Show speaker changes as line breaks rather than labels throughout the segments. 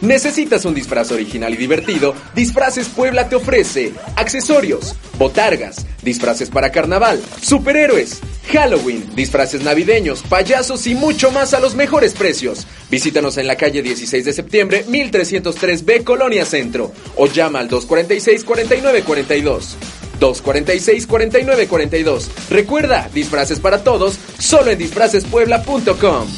¿Necesitas un disfraz original y divertido? Disfraces Puebla te ofrece accesorios, botargas, disfraces para carnaval, superhéroes, Halloween, disfraces navideños, payasos y mucho más a los mejores precios. Visítanos en la calle 16 de septiembre, 1303B, Colonia Centro, o llama al 246-4942. 246-4942. Recuerda, disfraces para todos, solo en disfracespuebla.com.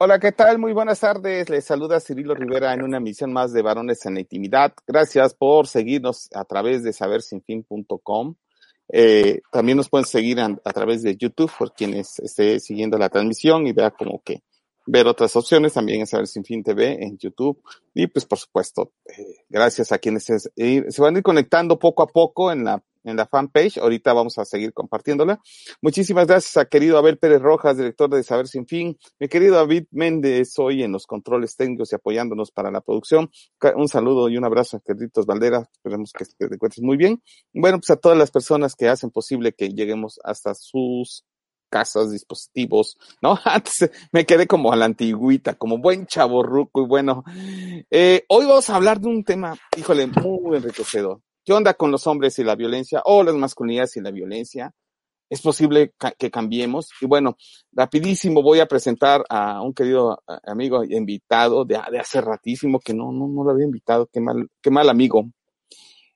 Hola, ¿qué tal? Muy buenas tardes. Les saluda Cirilo Rivera en una emisión más de Varones en la Intimidad. Gracias por seguirnos a través de sabersinfin.com. Eh, también nos pueden seguir a, través de YouTube por quienes esté siguiendo la transmisión y vea como que ver otras opciones también en Saber Sin Fin TV en YouTube. Y pues por supuesto, eh, gracias a quienes se van a ir conectando poco a poco en la en la fanpage. Ahorita vamos a seguir compartiéndola. Muchísimas gracias a querido Abel Pérez Rojas, director de Saber Sin Fin. Mi querido David Méndez, hoy en los controles técnicos y apoyándonos para la producción. Un saludo y un abrazo a Carlitos Valdera. Esperemos que te encuentres muy bien. Bueno, pues a todas las personas que hacen posible que lleguemos hasta sus casas, dispositivos, ¿no? Antes me quedé como a la antigüita, como buen chaborruco y bueno, eh, hoy vamos a hablar de un tema, híjole, muy enriquecedor. ¿Qué onda con los hombres y la violencia o las masculinidades y la violencia? Es posible que cambiemos. Y bueno, rapidísimo voy a presentar a un querido amigo invitado de, de hace ratísimo que no, no, no lo había invitado. Qué mal, qué mal amigo.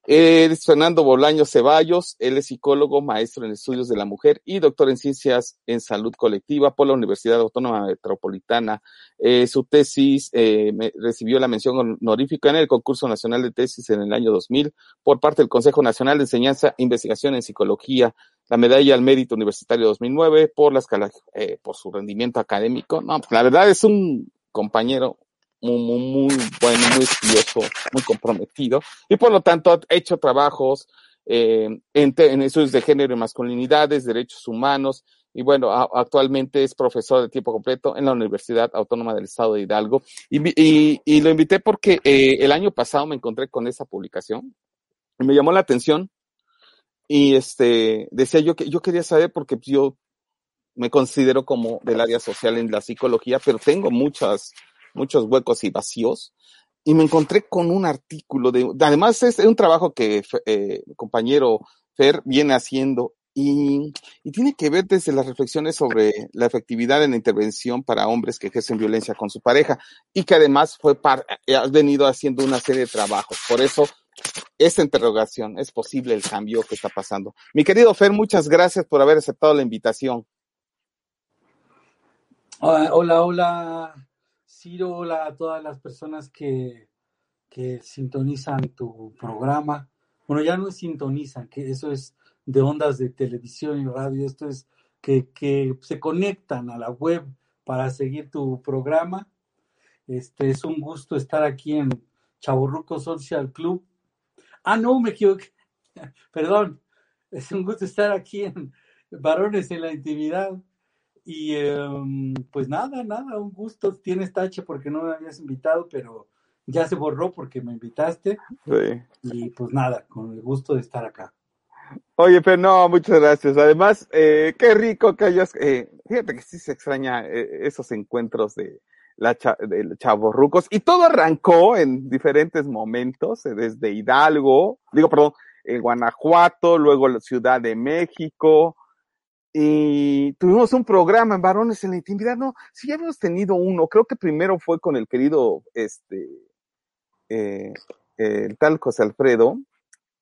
Él es Fernando Bolaño Ceballos, él es psicólogo, maestro en estudios de la mujer y doctor en ciencias en salud colectiva por la Universidad Autónoma Metropolitana. Eh, su tesis eh, recibió la mención honorífica en el concurso nacional de tesis en el año 2000 por parte del Consejo Nacional de Enseñanza e Investigación en Psicología, la medalla al mérito universitario 2009 por, la eh, por su rendimiento académico. No, la verdad es un compañero muy, muy, muy bueno, muy estudioso, muy comprometido, y por lo tanto ha hecho trabajos eh, en, en, estudios de género y masculinidades, derechos humanos, y bueno, actualmente es profesor de tiempo completo en la Universidad Autónoma del Estado de Hidalgo. Y, y, y lo invité porque eh, el año pasado me encontré con esa publicación, y me llamó la atención, y este, decía yo que yo quería saber porque yo me considero como del área social en la psicología, pero tengo muchas muchos huecos y vacíos. Y me encontré con un artículo de, además es un trabajo que eh, compañero Fer viene haciendo y, y, tiene que ver desde las reflexiones sobre la efectividad en la intervención para hombres que ejercen violencia con su pareja y que además fue par, eh, has venido haciendo una serie de trabajos. Por eso, esta interrogación, ¿es posible el cambio que está pasando? Mi querido Fer, muchas gracias por haber aceptado la invitación.
Hola, hola, hola. Ciro, hola a todas las personas que, que sintonizan tu programa. Bueno, ya no es sintonizan, que eso es de ondas de televisión y radio, esto es que, que se conectan a la web para seguir tu programa. Este es un gusto estar aquí en Chaburruco Social Club. Ah, no, me equivoqué. Perdón. Es un gusto estar aquí en Varones en la Intimidad. Y um, pues nada, nada, un gusto. Tienes tache porque no me habías invitado, pero ya se borró porque me invitaste.
Sí.
Y pues nada, con el gusto de estar acá.
Oye, pero no, muchas gracias. Además, eh, qué rico que hayas, eh, fíjate que sí se extraña eh, esos encuentros de la cha, de chavorrucos y todo arrancó en diferentes momentos, eh, desde Hidalgo, digo, perdón, Guanajuato, luego la Ciudad de México, y tuvimos un programa en Varones en la Intimidad, no, sí ya habíamos tenido uno, creo que primero fue con el querido, este, eh, el tal José Alfredo,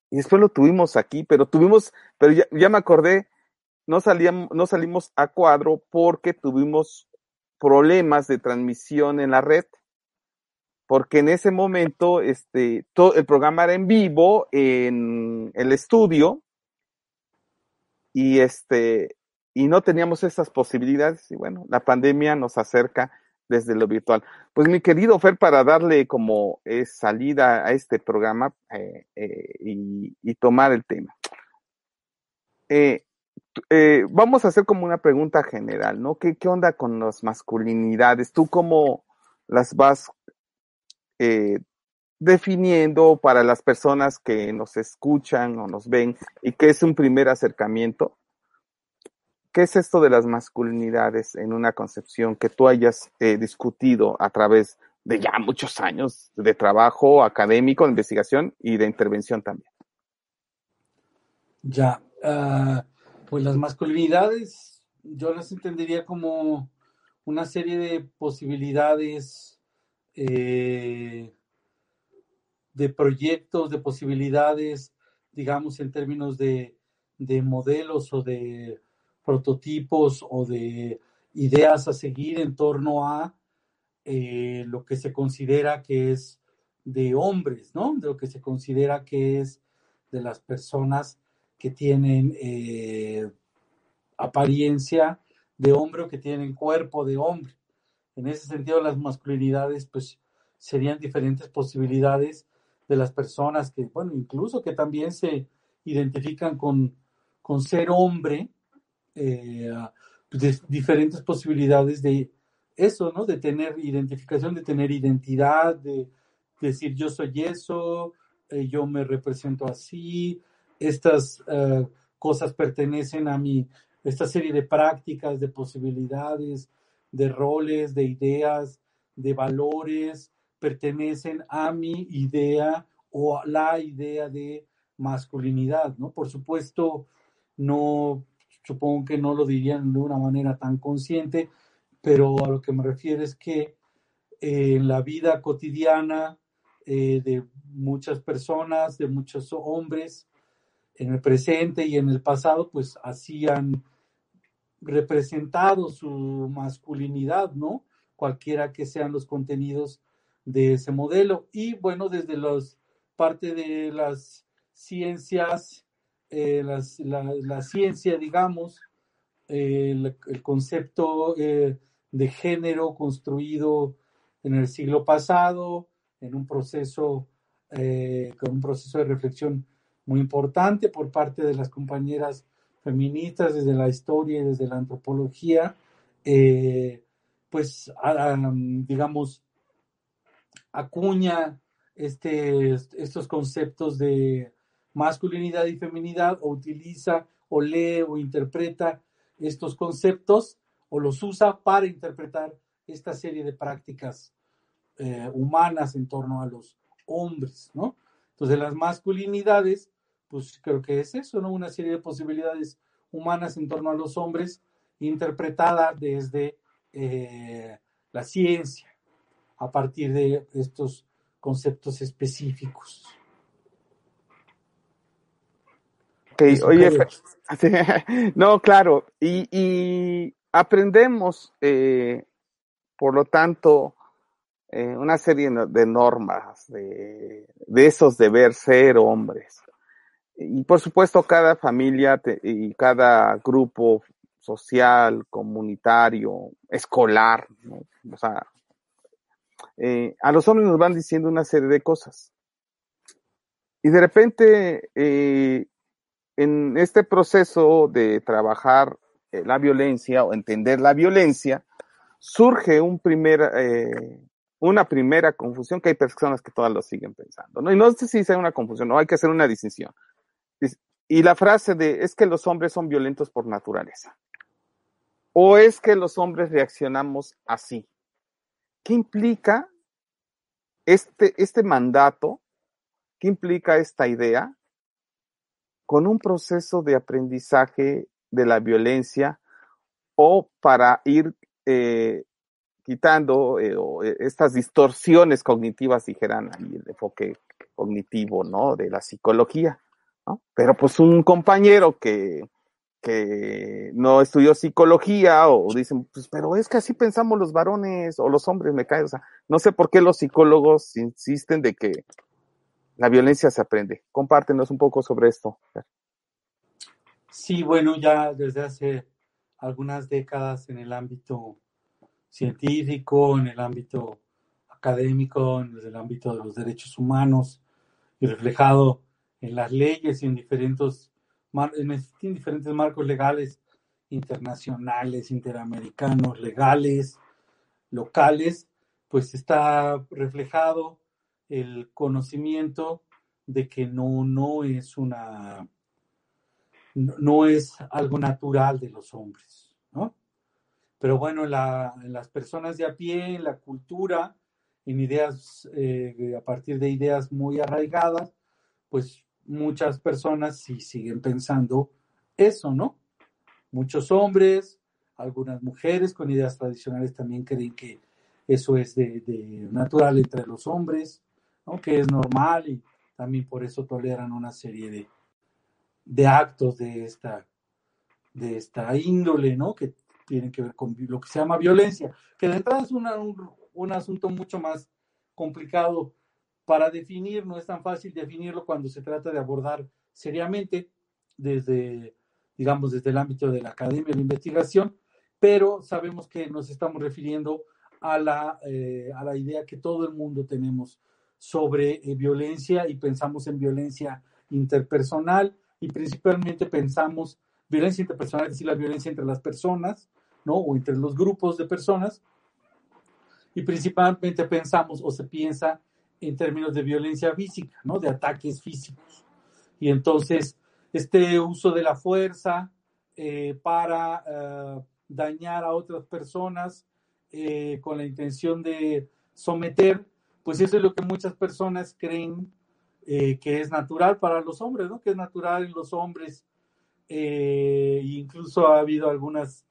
y después lo tuvimos aquí, pero tuvimos, pero ya, me acordé, no salíamos, no salimos a cuadro porque tuvimos problemas de transmisión en la red, porque en ese momento, este, el programa era en vivo en el estudio, y este, y no teníamos esas posibilidades y bueno, la pandemia nos acerca desde lo virtual. Pues mi querido Fer, para darle como eh, salida a este programa eh, eh, y, tomar el tema. vamos a hacer como una pregunta general, ¿no? ¿Qué, qué onda con las masculinidades? ¿Tú cómo las vas definiendo para las personas que nos escuchan o nos ven y que es un primer acercamiento? ¿Qué es esto de las masculinidades en una concepción que tú hayas eh, discutido a través de ya muchos años de trabajo académico, de investigación y de intervención también?
Ya, uh, pues las masculinidades yo las entendería como una serie de posibilidades, eh, de proyectos, de posibilidades, digamos, en términos de, de modelos o de prototipos o de ideas a seguir en torno a eh, lo que se considera que es de hombres, ¿no? De lo que se considera que es de las personas que tienen eh, apariencia de hombre o que tienen cuerpo de hombre. En ese sentido, las masculinidades, pues, serían diferentes posibilidades de las personas que, bueno, incluso que también se identifican con, con ser hombre, eh, de diferentes posibilidades de eso, ¿no? De tener identificación, de tener identidad, de, decir yo soy eso, eh, yo me represento así, estas uh, cosas pertenecen a mi, esta serie de prácticas, de posibilidades, de roles, de ideas, de valores, pertenecen a mi idea o a la idea de masculinidad, ¿no? Por supuesto, no, supongo que no lo dirían de una manera tan consciente, pero a lo que me refiero es que eh, en la vida cotidiana eh, de muchas personas, de muchos hombres, en el presente y en el pasado, pues hacían representado su masculinidad, ¿no? Cualquiera que sean los contenidos de ese modelo. Y bueno, desde los parte de las ciencias, eh, la, ciencia, digamos, el, concepto eh, de género construido en el siglo pasado, en un proceso, eh, con un proceso de reflexión muy importante por parte de las compañeras feministas desde la historia y desde la antropología, pues, digamos, acuña este, estos conceptos de masculinidad y feminidad o utiliza o lee o interpreta estos conceptos o los usa para interpretar esta serie de prácticas eh, humanas en torno a los hombres, ¿no? Entonces las masculinidades, pues creo que es eso, ¿no? Una serie de posibilidades humanas en torno a los hombres interpretada desde eh, la ciencia, a partir de estos conceptos específicos.
Ok, oye, no, claro, y, y aprendemos, eh, por lo tanto, eh, una serie de normas, de, de, esos deber ser hombres. Y por supuesto, cada familia te, y cada grupo social, comunitario, escolar, ¿no? o sea, eh, a los hombres nos van diciendo una serie de cosas. Y de repente, eh, en este proceso de trabajar eh, la violencia o entender la violencia, surge eh, una primera confusión que hay personas que todas lo siguen pensando. ¿no? Y no sé si sea una confusión, no hay que hacer una distinción. Y la frase de es que los hombres son violentos por naturaleza. O es que los hombres reaccionamos así. ¿Qué implica este, este mandato? ¿Qué implica esta idea? Con un proceso de aprendizaje de la violencia o para ir eh, quitando eh, estas distorsiones cognitivas, dijeran ahí el enfoque cognitivo, ¿no? De la psicología, ¿no? Pero pues un compañero que, que no estudió psicología o dicen, pues, pero es que así pensamos los varones o los hombres, me caen, o sea, no sé por qué los psicólogos insisten de que la violencia se aprende. Compártenos un poco sobre esto.
Sí, bueno, ya desde hace algunas décadas en el ámbito científico, en el ámbito académico, en el ámbito de los derechos humanos y reflejado en las leyes y en diferentes existen diferentes marcos legales internacionales, interamericanos, legales, locales, pues está reflejado el conocimiento de que no, no es una, no, es algo natural de los hombres, ¿no? Pero bueno, la, las personas de a pie, en la cultura, en ideas, eh, a partir de ideas muy arraigadas, pues muchas personas sí siguen pensando eso, ¿no? Muchos hombres, algunas mujeres con ideas tradicionales también creen que eso es de, natural entre los hombres, que es normal y también por eso toleran una serie de, de actos de esta, de esta índole, ¿no? que tienen que ver con lo que se llama violencia, que de entrada es un, un asunto mucho más complicado para definir, no es tan fácil definirlo cuando se trata de abordar seriamente desde, digamos, desde el ámbito de la academia de investigación, pero sabemos que nos estamos refiriendo a la, eh, a la idea que todo el mundo tenemos sobre eh, violencia y pensamos en violencia interpersonal y principalmente pensamos violencia interpersonal, es decir, la violencia entre las personas, ¿no? O entre los grupos de personas. Y principalmente pensamos o se piensa en términos de violencia física, ¿no? De ataques físicos. Y entonces, este uso de la fuerza eh, para eh, dañar a otras personas con la intención de someter, pues eso es lo que muchas personas creen que es natural para los hombres, ¿no? Que es natural en los hombres. incluso ha habido algunas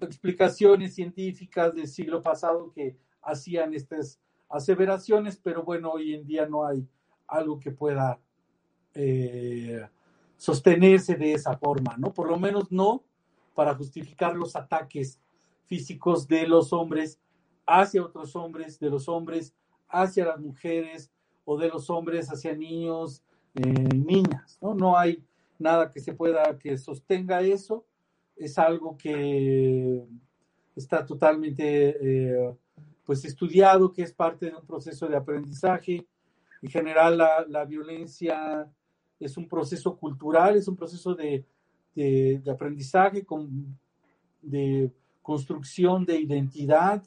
explicaciones científicas del siglo pasado que hacían estas aseveraciones, pero bueno, hoy en día no hay algo que pueda eh, sostenerse de esa forma, ¿no? Por lo menos no para justificar los ataques físicos de los hombres hacia otros hombres, de los hombres hacia las mujeres o de los hombres hacia niños eh, niñas, ¿no? No hay nada que se pueda, que sostenga eso, es algo que está totalmente eh, pues estudiado, que es parte de un proceso de aprendizaje. En general, la, violencia es un proceso cultural, es un proceso de, aprendizaje, con, de construcción de identidad,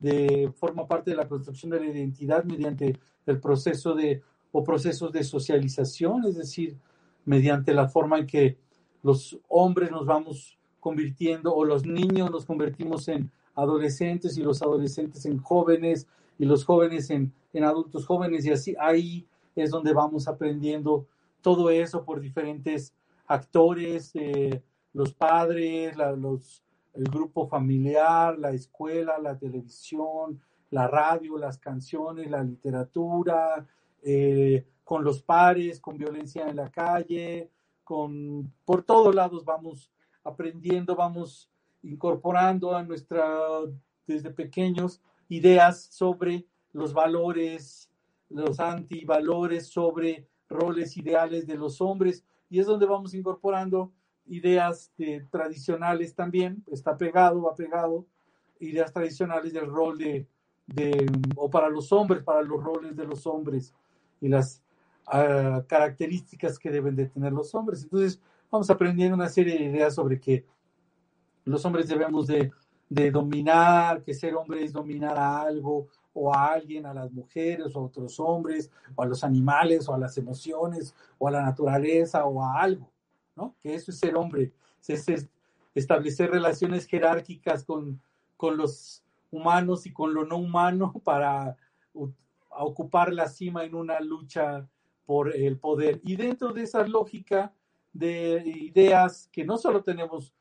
de, forma parte de la construcción de la identidad mediante el proceso de, o procesos de socialización, es decir, mediante la forma en que los hombres nos vamos convirtiendo o los niños nos convertimos en adolescentes y los adolescentes en jóvenes y los jóvenes en, adultos jóvenes y así ahí es donde vamos aprendiendo todo eso por diferentes actores, eh, los padres, los, el grupo familiar, la escuela, la televisión, la radio, las canciones, la literatura, eh, con los pares, con violencia en la calle, con por todos lados vamos aprendiendo, vamos incorporando a nuestra, desde pequeños, ideas sobre los valores, los antivalores, sobre roles ideales de los hombres, y es donde vamos incorporando ideas tradicionales también, está pegado, va pegado, ideas tradicionales del rol de, de, o para los hombres, para los roles de los hombres y las ah, características que deben de tener los hombres. Entonces, vamos aprendiendo una serie de ideas sobre que los hombres debemos de, dominar, que ser hombre es dominar a algo o a alguien, a las mujeres o a otros hombres, o a los animales, o a las emociones, o a la naturaleza, o a algo, Que eso es ser hombre, es, establecer relaciones jerárquicas con, con los humanos y con lo no humano para ocupar la cima en una lucha por el poder. Y dentro de esa lógica de ideas que no solo tenemos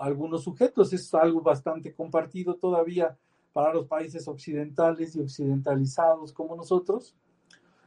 algunos sujetos. Es algo bastante compartido todavía para los países occidentales y occidentalizados como nosotros.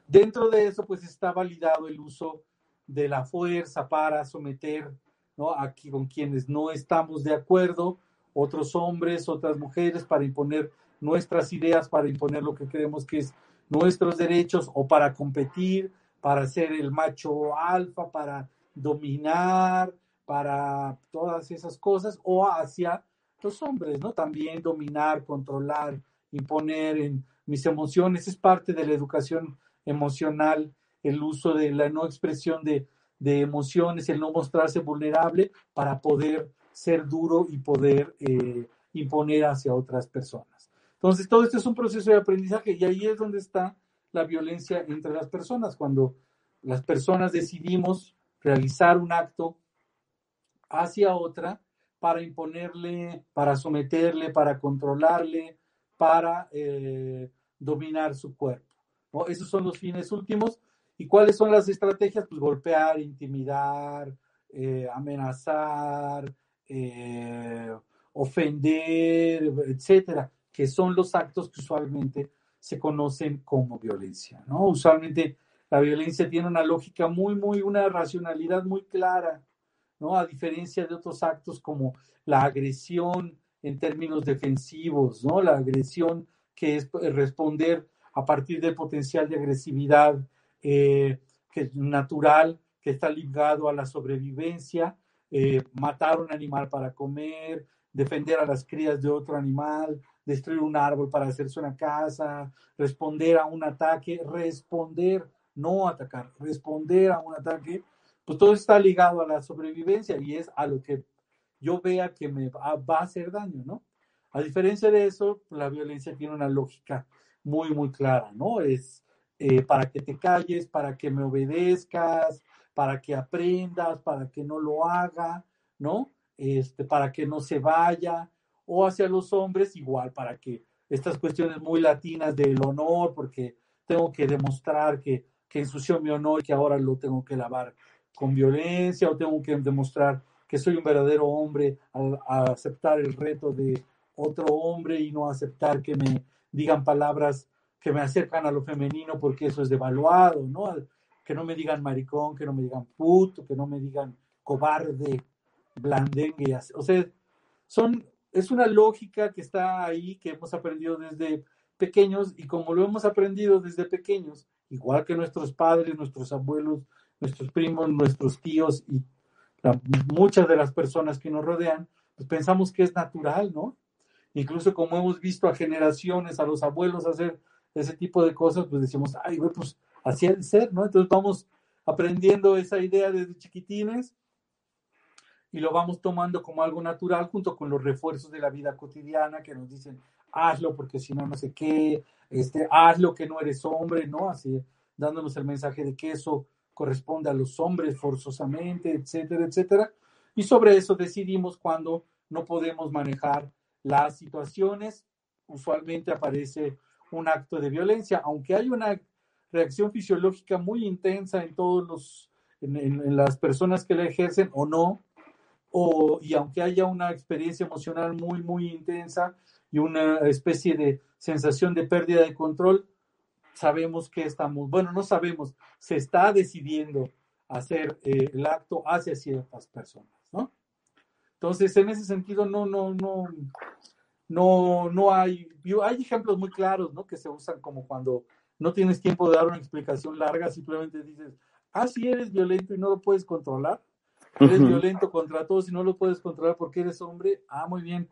Dentro de eso, pues está validado el uso de la fuerza para someter ¿no? aquí con quienes no estamos de acuerdo, otros hombres, otras mujeres, para imponer nuestras ideas, para imponer lo que creemos que es nuestros derechos o para competir, para ser el macho alfa, para dominar, para todas esas cosas o hacia los hombres, ¿no? También dominar, controlar, imponer en mis emociones es parte de la educación emocional el uso de la no expresión de, de emociones, el no mostrarse vulnerable para poder ser duro y poder eh, imponer hacia otras personas. Entonces, todo esto es un proceso de aprendizaje y ahí es donde está la violencia entre las personas, cuando las personas decidimos realizar un acto hacia otra para imponerle, para someterle, para controlarle, para eh, dominar su cuerpo. Esos son los fines últimos. ¿Y cuáles son las estrategias? Pues golpear, intimidar, eh, amenazar, eh, ofender, etcétera, que son los actos que usualmente se conocen como violencia, ¿no? Usualmente la violencia tiene una lógica muy, muy, una racionalidad muy clara, ¿no? A diferencia de otros actos como la agresión en términos defensivos, ¿no? La agresión que es responder a partir del potencial de agresividad eh, que natural, que está ligado a la sobrevivencia, eh, matar un animal para comer, defender a las crías de otro animal, destruir un árbol para hacerse una casa, responder a un ataque, responder, no atacar, responder a un ataque, pues todo está ligado a la sobrevivencia y es a lo que yo vea que me va, a hacer daño, ¿no? A diferencia de eso, la violencia tiene una lógica muy, muy clara, ¿no? Es eh, para que te calles, para que me obedezcas, para que aprendas, para que no lo haga, ¿no? Este, para que no se vaya, o hacia los hombres igual, para que estas cuestiones muy latinas del honor, porque tengo que demostrar que, que ensució mi honor y que ahora lo tengo que lavar con violencia, o tengo que demostrar que soy un verdadero hombre al, aceptar el reto de otro hombre y no aceptar que me digan palabras que me acercan a lo femenino porque eso es devaluado, ¿no? Que no me digan maricón, que no me digan puto, que no me digan cobarde, blandengue, o sea, son, es una lógica que está ahí, que hemos aprendido desde pequeños y como lo hemos aprendido desde pequeños, igual que nuestros padres, nuestros abuelos, nuestros primos, nuestros tíos y muchas de las personas que nos rodean, pues pensamos que es natural, ¿no? Incluso como hemos visto a generaciones, a los abuelos hacer ese tipo de cosas, pues decimos, ay, pues así ha ser, ¿no? Entonces vamos aprendiendo esa idea desde chiquitines y lo vamos tomando como algo natural junto con los refuerzos de la vida cotidiana que nos dicen, hazlo porque si no, no sé qué, este, hazlo que no eres hombre, ¿no? Así dándonos el mensaje de que eso corresponde a los hombres forzosamente, etcétera, etcétera. Y sobre eso decidimos cuando no podemos manejar las situaciones, usualmente aparece un acto de violencia, aunque hay una reacción fisiológica muy intensa en todos los, en, las personas que la ejercen o no, o, y aunque haya una experiencia emocional muy, muy intensa y una especie de sensación de pérdida de control, sabemos que estamos, bueno, no sabemos, se está decidiendo hacer eh, el acto hacia ciertas personas, ¿no? Entonces, en ese sentido, no, no, no, no, no hay, hay ejemplos muy claros, ¿no? Que se usan como cuando no tienes tiempo de dar una explicación larga, simplemente dices, ah, sí eres violento y no lo puedes controlar, eres violento contra todos y no lo puedes controlar porque eres hombre, ah, muy bien.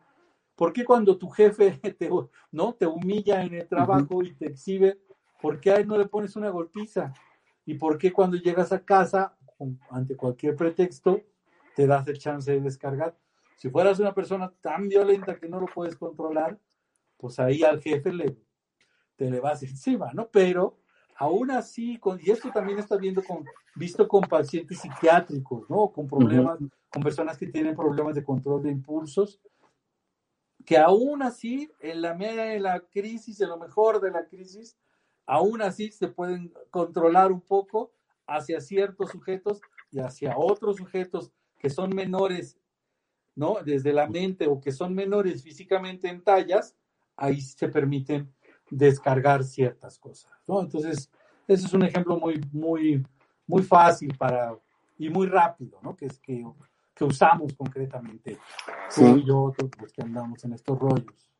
¿Por qué cuando tu jefe te, ¿no? te humilla en el trabajo y te exhibe, ¿Por qué ahí no le pones una golpiza? ¿Y por qué cuando llegas a casa, ante cualquier pretexto, te das el chance de descargar? Si fueras una persona tan violenta que no lo puedes controlar, pues ahí al jefe le, te le vas encima, ¿no? Pero aún así, con, y esto también está viendo con, visto con pacientes psiquiátricos, ¿no? Con problemas, con personas que tienen problemas de control de impulsos, que aún así, en la media de la crisis, en lo mejor de la crisis, aún así se pueden controlar un poco hacia ciertos sujetos y hacia otros sujetos que son menores, ¿no? Desde la mente o que son menores físicamente en tallas, ahí se permiten descargar ciertas cosas, ¿no? Entonces, ese es un ejemplo muy, muy, muy fácil para, y muy rápido, ¿no? Que es que, que usamos concretamente tú y yo, los que andamos en estos rollos.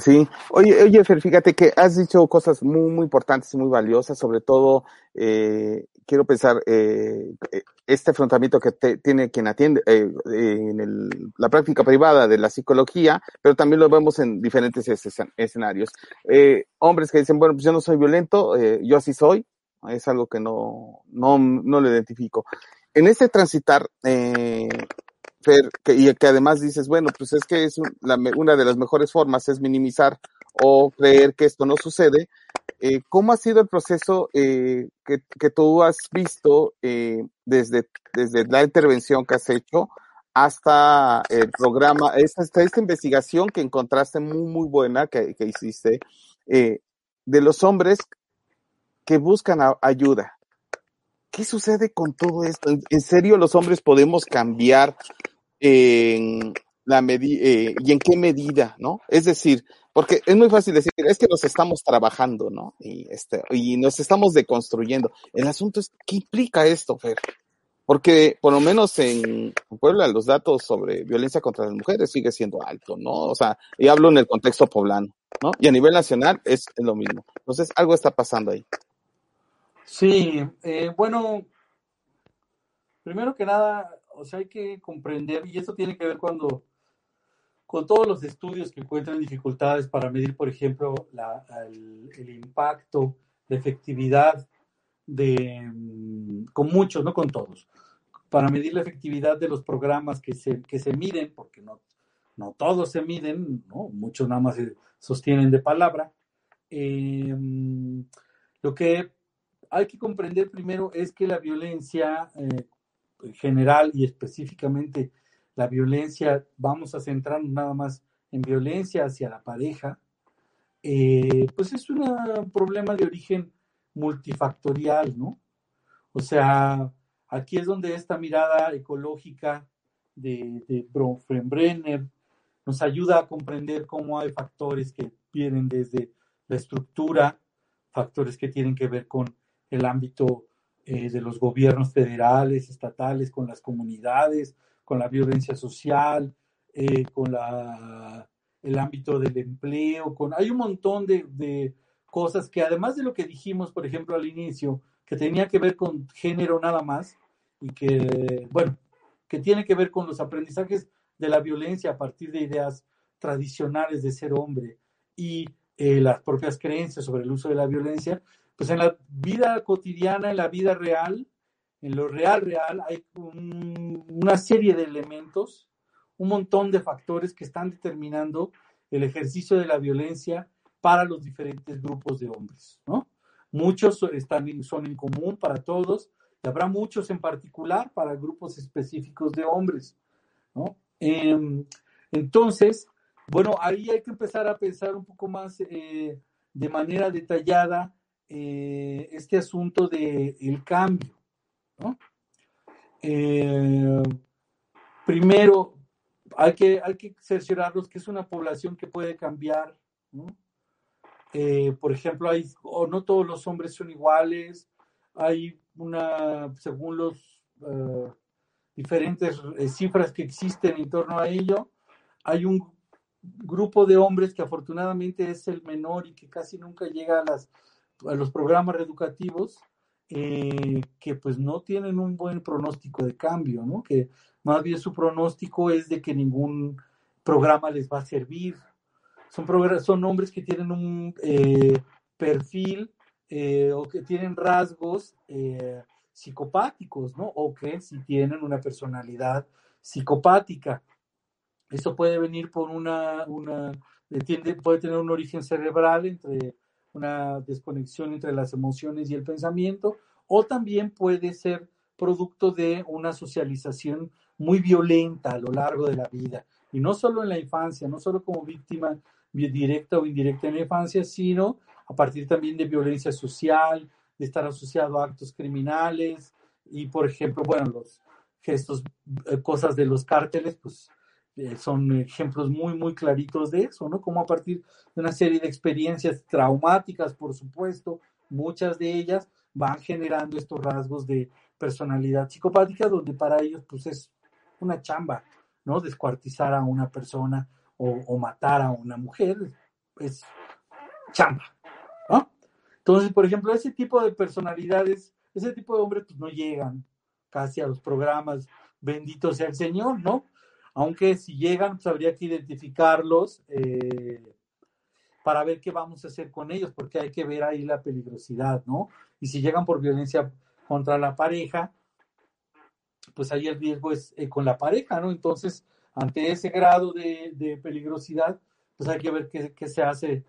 Sí, oye, oye, Fer, fíjate que has dicho cosas muy, muy importantes y muy valiosas, sobre todo, eh, quiero pensar, eh, este afrontamiento que tiene quien atiende eh, en el, la práctica privada de la psicología, pero también lo vemos en diferentes escenarios. Eh, hombres que dicen, bueno, pues yo no soy violento, eh, yo así soy, es algo que no, no, no lo identifico. En este transitar, eh, Que, y que además dices, bueno, pues es que es la, una de las mejores formas es minimizar o creer que esto no sucede. Eh, ¿Cómo ha sido el proceso eh, que, que, tú has visto eh, desde, desde la intervención que has hecho hasta el programa, esta, esta investigación que encontraste muy, muy buena que, que hiciste, eh, de los hombres que buscan ayuda? ¿Qué sucede con todo esto? ¿En serio los hombres podemos cambiar la eh, y en qué medida, ¿no? Es decir, porque es muy fácil decir, es que nos estamos trabajando, ¿no? Y, este, y nos estamos deconstruyendo. El asunto es, ¿qué implica esto, Fer? Porque por lo menos en Puebla los datos sobre violencia contra las mujeres sigue siendo alto, ¿no? O sea, y hablo en el contexto poblano, ¿no? Y a nivel nacional es lo mismo. Entonces, algo está pasando ahí.
Sí, eh, bueno, primero que nada, o sea, hay que comprender, y eso tiene que ver cuando, con todos los estudios que encuentran dificultades para medir, por ejemplo, la, el, impacto, la efectividad de, mm, con muchos, no con todos, para medir la efectividad de los programas que se, que se miden, porque no, no todos se miden, ¿no? muchos nada más se sostienen de palabra. Eh, lo que hay que comprender primero es que la violencia, eh, general y específicamente la violencia, vamos a centrarnos nada más en violencia hacia la pareja, eh, pues es un problema de origen multifactorial, ¿no? O sea, aquí es donde esta mirada ecológica de, de nos ayuda a comprender cómo hay factores que vienen desde la estructura, factores que tienen que ver con el ámbito eh, de los gobiernos federales, estatales, con las comunidades, con la violencia social, eh, con la, el ámbito del empleo, con, hay un montón de, de, cosas que además de lo que dijimos, por ejemplo, al inicio, que tenía que ver con género nada más, y que, bueno, que tiene que ver con los aprendizajes de la violencia a partir de ideas tradicionales de ser hombre y eh, las propias creencias sobre el uso de la violencia, pues en la vida cotidiana, en la vida real, en lo real, real, hay un, una serie de elementos, un montón de factores que están determinando el ejercicio de la violencia para los diferentes grupos de hombres, ¿no? Muchos están, son en común para todos y habrá muchos en particular para grupos específicos de hombres, ¿no? Eh, entonces, bueno, ahí hay que empezar a pensar un poco más eh, de manera detallada eh, este asunto del el cambio. Eh, primero, hay que, hay que cerciorarnos que es una población que puede cambiar. Eh, por ejemplo, hay, o no todos los hombres son iguales, hay una, según los uh, diferentes cifras que existen en torno a ello, hay un grupo de hombres que afortunadamente es el menor y que casi nunca llega a las a los programas reeducativos eh, que pues no tienen un buen pronóstico de cambio, ¿no? Que más bien su pronóstico es de que ningún programa les va a servir. Son, son hombres que tienen un eh, perfil eh, o que tienen rasgos psicopáticos, ¿no? O que si tienen una personalidad psicopática. Eso puede venir por una, una puede tener un origen cerebral entre una desconexión entre las emociones y el pensamiento, o también puede ser producto de una socialización muy violenta a lo largo de la vida, y no solo en la infancia, no solo como víctima directa o indirecta en la infancia, sino a partir también de violencia social, de estar asociado a actos criminales, y por ejemplo, bueno, los gestos, eh, cosas de los cárteles, pues eh, son ejemplos muy, muy claritos de eso, ¿no? Como a partir de una serie de experiencias traumáticas, por supuesto, muchas de ellas van generando estos rasgos de personalidad psicopática, donde para ellos, pues es una chamba, ¿no? Descuartizar a una persona o, matar a una mujer es chamba, ¿no? Entonces, por ejemplo, ese tipo de personalidades, ese tipo de hombres, pues no llegan casi a los programas, bendito sea el Señor, ¿no? Aunque si llegan, pues habría que identificarlos eh, para ver qué vamos a hacer con ellos, porque hay que ver ahí la peligrosidad, ¿no? Y si llegan por violencia contra la pareja, pues ahí el riesgo es eh, con la pareja, ¿no? Entonces, ante ese grado de, peligrosidad, pues hay que ver qué, se hace,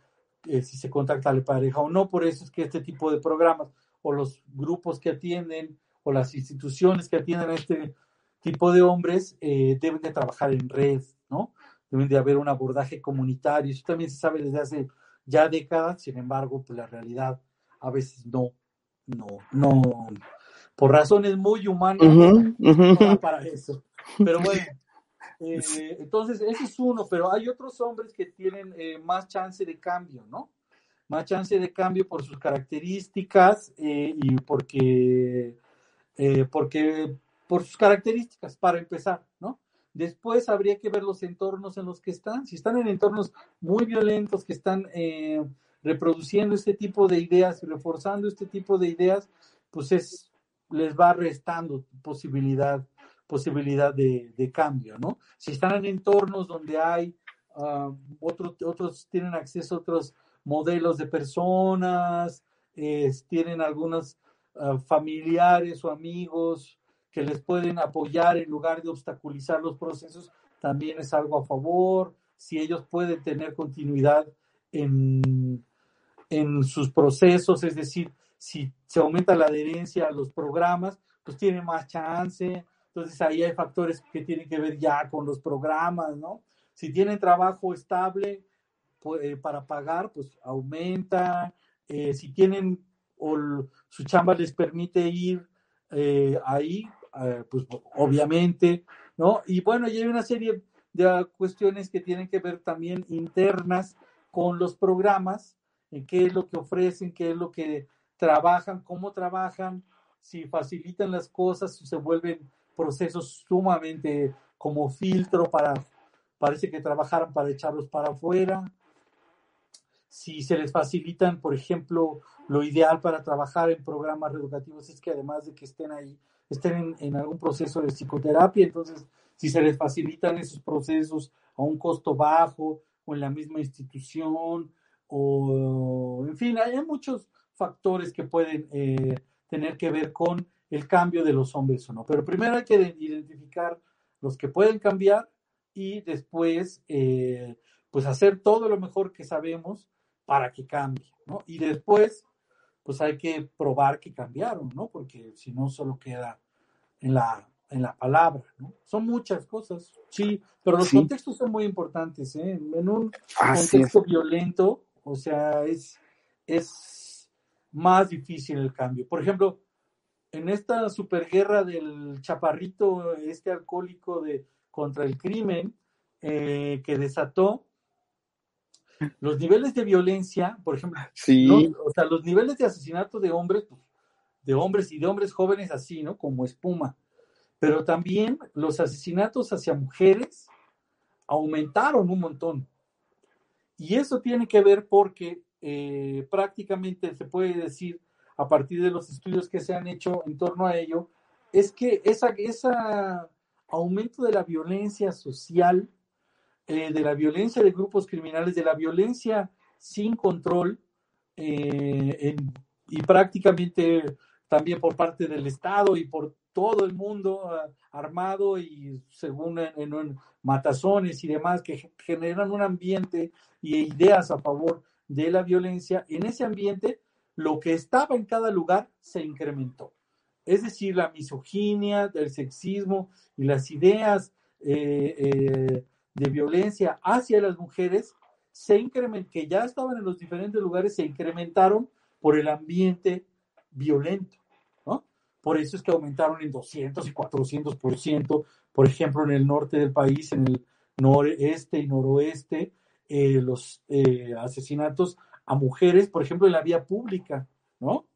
eh, si se contacta a la pareja o no. Por eso es que este tipo de programas o los grupos que atienden o las instituciones que atienden a este tipo de hombres eh, deben de trabajar en red, ¿no? Deben de haber un abordaje comunitario. Eso también se sabe desde hace ya décadas, sin embargo, pues la realidad a veces no, no, no, por razones muy humanas, no para eso. Pero bueno, eh, entonces ese es uno, pero hay otros hombres que tienen eh, más chance de cambio, ¿no? Más chance de cambio por sus características y porque porque por sus características, para empezar, ¿no? Después habría que ver los entornos en los que están. Si están en entornos muy violentos, que están eh, reproduciendo este tipo de ideas reforzando este tipo de ideas, pues es, les va restando posibilidad, posibilidad de, cambio, ¿no? Si están en entornos donde hay uh, otros tienen acceso a otros modelos de personas, tienen algunos familiares o amigos que les pueden apoyar en lugar de obstaculizar los procesos, también es algo a favor. Si ellos pueden tener continuidad en, en sus procesos, es decir, si se aumenta la adherencia a los programas, pues tienen más chance. Entonces ahí hay factores que tienen que ver ya con los programas, ¿no? Si tienen trabajo estable pues, para pagar, pues aumenta. Eh, si tienen o su chamba les permite ir eh, ahí, eh, pues obviamente, ¿no? Y bueno, y hay una serie de cuestiones que tienen que ver también internas con los programas, en qué es lo que ofrecen, qué es lo que trabajan, cómo trabajan, si facilitan las cosas, si se vuelven procesos sumamente como filtro para, parece que trabajaran para echarlos para afuera, si se les facilitan, por ejemplo, lo ideal para trabajar en programas educativos es que además de que estén ahí, estén en, algún proceso de psicoterapia, entonces si se les facilitan esos procesos a un costo bajo o en la misma institución, o en fin, hay muchos factores que pueden eh, tener que ver con el cambio de los hombres o no. Pero primero hay que identificar los que pueden cambiar y después, eh, pues hacer todo lo mejor que sabemos para que cambie, ¿no? Y después, pues hay que probar que cambiaron, ¿no? Porque si no, solo queda en la, en la palabra, ¿no? Son muchas cosas, sí, pero los contextos son muy importantes, ¿eh? En un contexto violento, o sea, es, es más difícil el cambio. Por ejemplo, en esta superguerra del chaparrito, este alcohólico de contra el crimen, eh, que desató, los niveles de violencia, por ejemplo,
sí.
o sea, los niveles de asesinato de hombres, pues, de hombres y de hombres jóvenes así, ¿no? Como espuma. Pero también los asesinatos hacia mujeres aumentaron un montón. Y eso tiene que ver porque eh, prácticamente se puede decir, a partir de los estudios que se han hecho en torno a ello, es que ese esa aumento de la violencia social eh, de la violencia de grupos criminales, de la violencia sin control eh, y prácticamente también por parte del Estado y por todo el mundo ah, armado y según en, matazones y demás que generan un ambiente y ideas a favor de la violencia, en ese ambiente lo que estaba en cada lugar se incrementó. Es decir, la misoginia, el sexismo y las ideas eh, de violencia hacia las mujeres se que ya estaban en los diferentes lugares, se incrementaron por el ambiente violento, ¿no? Por eso es que aumentaron en 200 y 400%, por ejemplo, en el norte del país, en el noreste y noroeste, eh, los eh, asesinatos a mujeres, por ejemplo, en la vía pública, ¿no?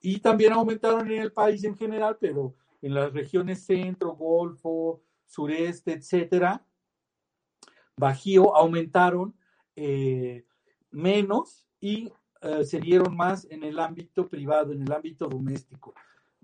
Y también aumentaron en el país en general, pero en las regiones centro, golfo, sureste, etcétera, Bajío aumentaron eh, menos y eh, se dieron más en el ámbito privado, en el ámbito doméstico.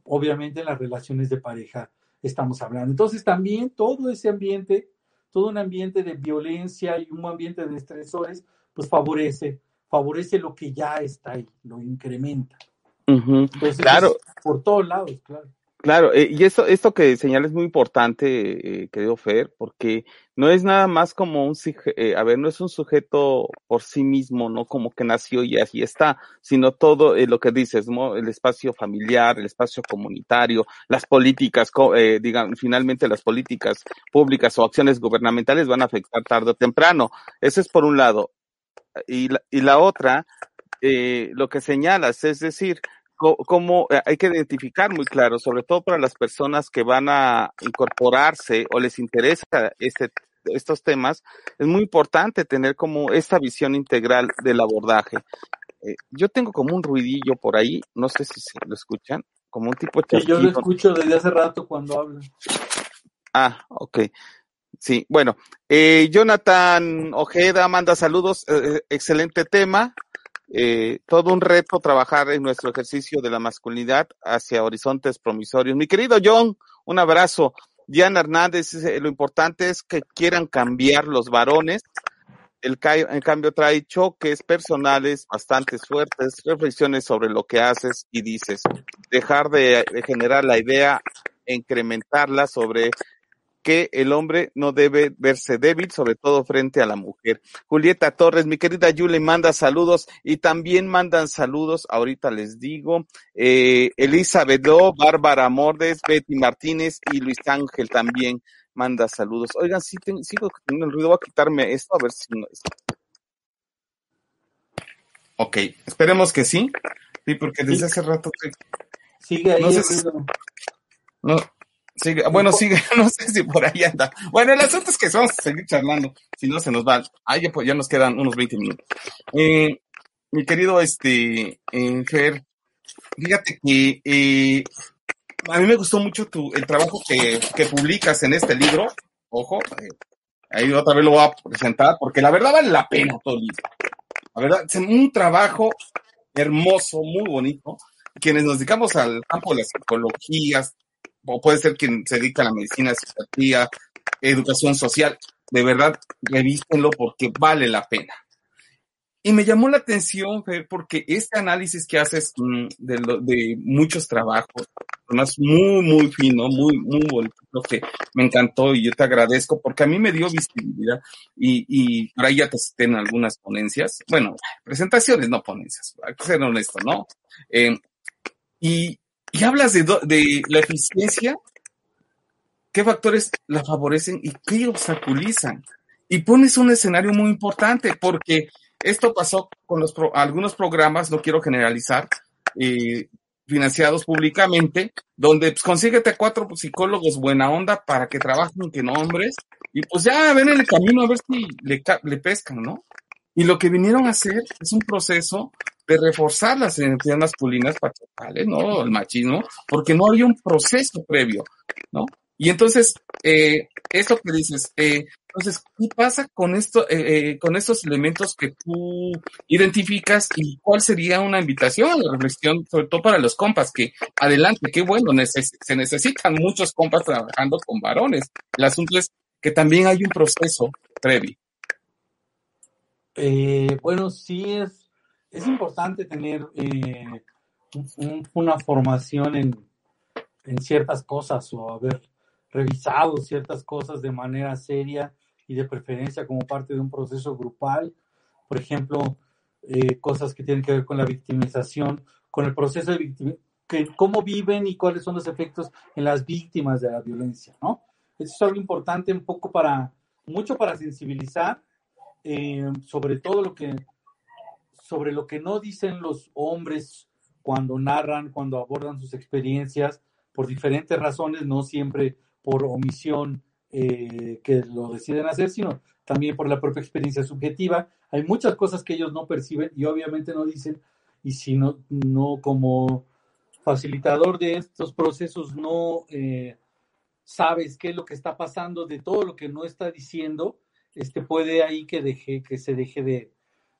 Obviamente en las relaciones de pareja estamos hablando. Entonces también todo ese ambiente, todo un ambiente de violencia y un ambiente de estresores, pues favorece, favorece lo que ya está ahí, lo incrementa. Entonces,
Claro,
por todos lados, claro.
Claro, eh, y esto, esto que señala es muy importante, eh, querido Fer, porque no es nada más como un, eh, a ver, no es un sujeto por sí mismo, no como que nació y así está, sino todo eh, lo que dices, ¿no? El espacio familiar, el espacio comunitario, las políticas, eh, digan, finalmente las políticas públicas o acciones gubernamentales van a afectar tarde o temprano. Eso es por un lado. Y la, y la otra, lo que señalas, es decir, cómo eh, hay que identificar muy claro, sobre todo para las personas que van a incorporarse o les interesa este, estos temas, es muy importante tener como esta visión integral del abordaje. Eh, yo tengo como un ruidillo por ahí, no sé si se lo escuchan, como un tipo
Y yo lo escucho desde hace rato cuando hablan.
Ah, ok. Sí, bueno, eh, Jonathan Ojeda manda saludos, eh, excelente tema, eh, todo un reto trabajar en nuestro ejercicio de la masculinidad hacia horizontes promisorios. Mi querido John, un abrazo. Diana Hernández, dice, lo importante es que quieran cambiar los varones. El, cambio trae choques personales bastante fuertes, reflexiones sobre lo que haces y dices. Dejar de, de generar la idea, incrementarla sobre que el hombre no debe verse débil, sobre todo frente a la mujer. Julieta Torres, mi querida Yule, manda saludos y también mandan saludos, ahorita les digo, eh, Elizabeth Bárbara Mordes, Betty Martínez y Luis Ángel también manda saludos. Oigan, sí, ten- sigo teniendo el ruido, voy a quitarme esto, a ver si no es. Ok, esperemos que sí. Sí, porque desde hace rato
Sigue ahí
sé si-. No, sigue, bueno, sigue, no sé si por ahí anda. Bueno, el asunto es que vamos a seguir charlando, si no se nos va. Ah, ya, pues, ya nos quedan unos 20 minutos. Eh, mi querido, este, eh, Fer, fíjate que eh, a mí me gustó mucho tu, el trabajo que, que publicas en este libro. Ojo, eh, ahí otra vez lo voy a presentar, porque la verdad vale la pena todo el libro. La verdad, es un trabajo hermoso, muy bonito. Quienes nos dedicamos al campo de la psicología, o puede ser quien se dedica a la medicina, psiquiatría, educación social, de verdad, revístenlo porque vale la pena. Y me llamó la atención, porque este análisis que haces mm, de, muchos trabajos, además muy, muy fino, muy, muy bonito, que me encantó y yo te agradezco porque a mí me dio visibilidad y, y por ahí ya te cité en algunas ponencias, bueno, presentaciones, no ponencias, hay que ser honesto, ¿no? Eh, y, y hablas de, la eficiencia, qué factores la favorecen y qué obstaculizan. Y pones un escenario muy importante porque esto pasó con los pro- algunos programas, no quiero generalizar, eh, financiados públicamente, donde pues, consíguete cuatro psicólogos buena onda para que trabajen que no hombres, y pues ya ven el camino a ver si le, le pescan, ¿no? Y lo que vinieron a hacer es un proceso de reforzar las identidades masculinas patriarcales, ¿no? El machismo, porque no había un proceso previo, ¿no? Y entonces, eh, eso que dices, eh, entonces, ¿qué pasa con esto, eh, eh, con estos elementos que tú identificas y cuál sería una invitación a la reflexión, sobre todo para los compas, que adelante, qué bueno, se necesitan muchos compas trabajando con varones. El asunto es que también hay un proceso previo.
Eh, bueno, sí es, es importante tener eh, un- un- una formación en, en ciertas cosas o haber revisado ciertas cosas de manera seria y de preferencia como parte de un proceso grupal. Por ejemplo, eh, cosas que tienen que ver con la victimización, con el proceso de victimización, cómo viven y cuáles son los efectos en las víctimas de la violencia, ¿no? Eso es algo importante un poco para, mucho para sensibilizar eh, sobre todo lo que, sobre lo que no dicen los hombres cuando narran, cuando abordan sus experiencias, por diferentes razones, no siempre por omisión eh, que lo deciden hacer, sino también por la propia experiencia subjetiva. Hay muchas cosas que ellos no perciben y obviamente no dicen, y si no, no como facilitador de estos procesos no eh, sabes qué es lo que está pasando de todo lo que no está diciendo, este puede ahí que deje, que se deje de,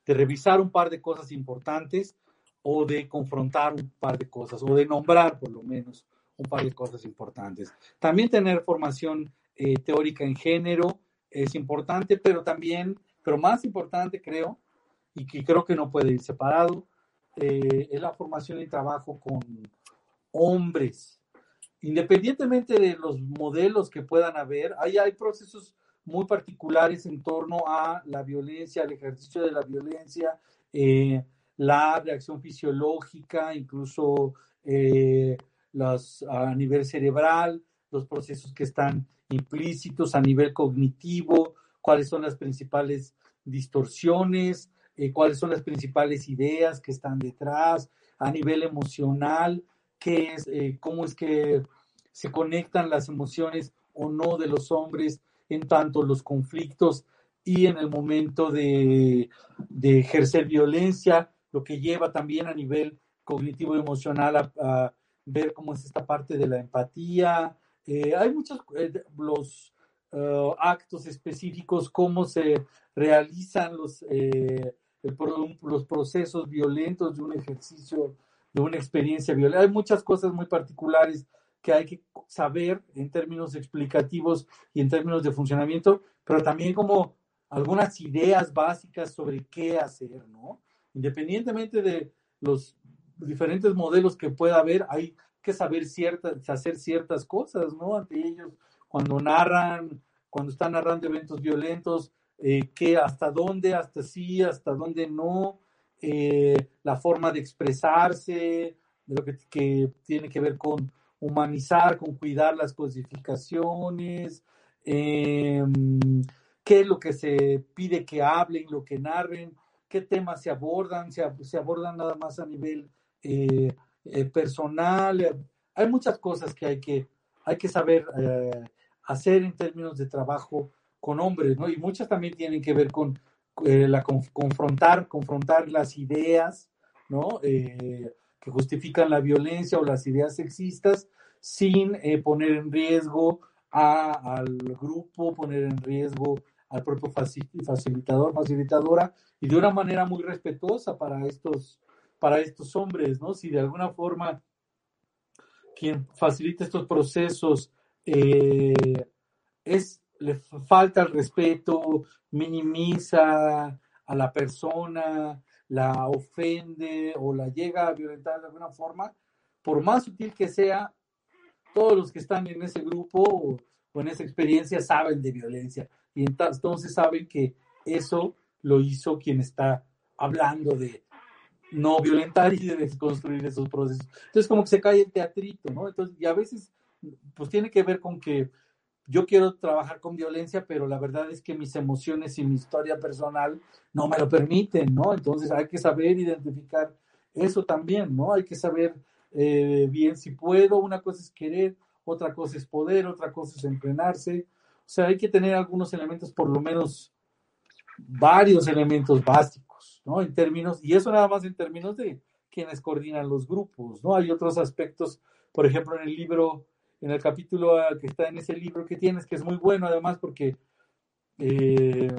de revisar un par de cosas importantes o de confrontar un par de cosas o de nombrar por lo menos un par de cosas importantes. También tener formación eh, teórica en género es importante, pero también, pero más importante creo, y que creo que no puede ir separado, eh, es la formación y trabajo con hombres. Independientemente de los modelos que puedan haber, ahí hay procesos muy particulares en torno a la violencia, el ejercicio de la violencia, eh, la reacción fisiológica, incluso eh, a nivel cerebral, los procesos que están implícitos a nivel cognitivo, cuáles son las principales distorsiones, eh, cuáles son las principales ideas que están detrás, a nivel emocional, qué es, cómo es que se conectan las emociones o no de los hombres en tanto los conflictos y en el momento de, ejercer violencia, lo que lleva también a nivel cognitivo emocional a, ver cómo es esta parte de la empatía. Eh, hay muchos, los actos específicos, cómo se realizan los, los procesos violentos de un ejercicio, de una experiencia violenta. Hay muchas cosas muy particulares que hay que saber en términos explicativos y en términos de funcionamiento, pero también como algunas ideas básicas sobre qué hacer, ¿no? Independientemente de los diferentes modelos que pueda haber, hay que saber ciertas, hacer ciertas cosas, ¿no? Ante ellos, cuando narran, cuando están narrando eventos violentos, eh, que hasta dónde, hasta sí, hasta dónde no, eh, la forma de expresarse, de lo que, tiene que ver con humanizar, con cuidar las codificaciones, em, qué es lo que se pide que hablen, lo que narren, qué temas se abordan, se, abordan nada más a nivel eh, personal. Hay muchas cosas que hay que, hay que saber hacer en términos de trabajo con hombres, ¿no? Y muchas también tienen que ver con eh, la confrontar, confrontar las ideas, ¿no? Eh, que justifican la violencia o las ideas sexistas sin eh, poner en riesgo al grupo, poner en riesgo al propio facilitador, facilitadora, y de una manera muy respetuosa para estos, para estos hombres, ¿no? Si de alguna forma quien facilita estos procesos es le falta el respeto, minimiza a la persona, la ofende o la llega a violentar de alguna forma, por más sutil que sea, todos los que están en ese grupo o, en esa experiencia saben de violencia y entonces saben que eso lo hizo quien está hablando de no violentar y de desconstruir esos procesos. Entonces como que se cae el teatrito, ¿no? Entonces, y a veces pues tiene que ver con que yo quiero trabajar con violencia, pero la verdad es que mis emociones y mi historia personal no me lo permiten, ¿no? Entonces hay que saber identificar eso también, ¿no? Hay que saber eh, bien si puedo, una cosa es querer, otra cosa es poder, otra cosa es entrenarse. O sea, hay que tener algunos elementos, por lo menos varios elementos básicos, ¿no? En términos, y eso nada más en términos de quienes coordinan los grupos, ¿no? Hay otros aspectos, por ejemplo, en el libro en el capítulo que está en ese libro que tienes, que es muy bueno además porque eh,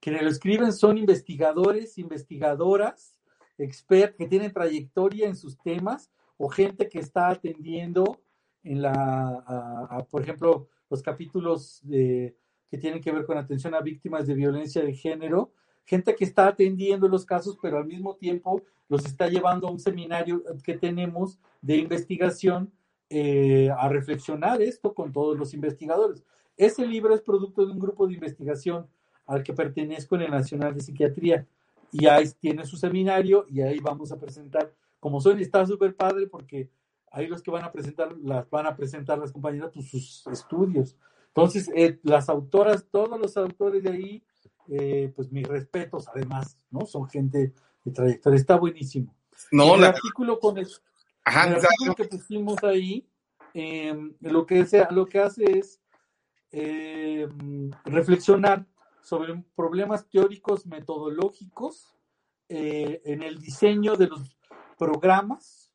quienes lo escriben son investigadores, investigadoras, expertos que tienen trayectoria en sus temas o gente que está atendiendo en la, por ejemplo, los capítulos de, que tienen que ver con atención a víctimas de violencia de género, gente que está atendiendo los casos, pero al mismo tiempo los está llevando a un seminario que tenemos de investigación eh, a reflexionar esto con todos los investigadores. Ese libro es producto de un grupo de investigación al que pertenezco en el Nacional de Psiquiatría y ahí tiene su seminario y ahí vamos a presentar, como son, está súper padre porque ahí los que van a presentar, las van a presentar las compañeras pues, sus estudios. Entonces, eh, las autoras, todos los autores de ahí, eh, pues mis respetos, además, ¿no? Son gente de trayectoria, está buenísimo. No, el artículo con el, Ajá, el que pusimos ahí, em, lo, que lo que hace es em, reflexionar sobre problemas teóricos metodológicos eh, en el diseño de los programas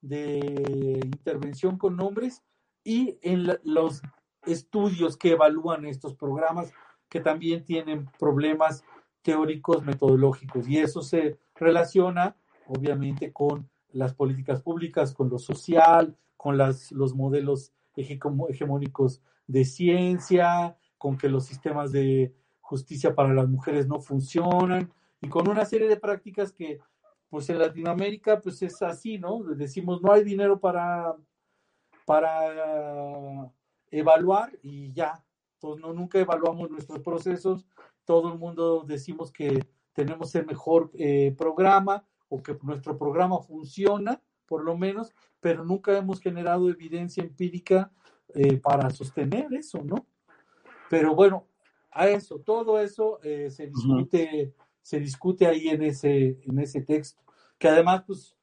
de intervención con nombres y en los estudios que evalúan estos programas que también tienen problemas teóricos metodológicos. Y eso se relaciona obviamente con las políticas públicas, con lo social, con las, los modelos hegemónicos de ciencia, con que los sistemas de justicia para las mujeres no funcionan y con una serie de prácticas que pues en Latinoamérica pues es así, ¿no? Decimos no hay dinero para, para evaluar y ya, entonces no, nunca evaluamos nuestros procesos, todo el mundo decimos que tenemos el mejor eh, programa o que nuestro programa funciona, por lo menos, pero nunca hemos generado evidencia empírica eh, para sostener eso, ¿no? Pero bueno, a eso, todo eso eh, se discute, se discute ahí en ese, en ese texto que además, pues,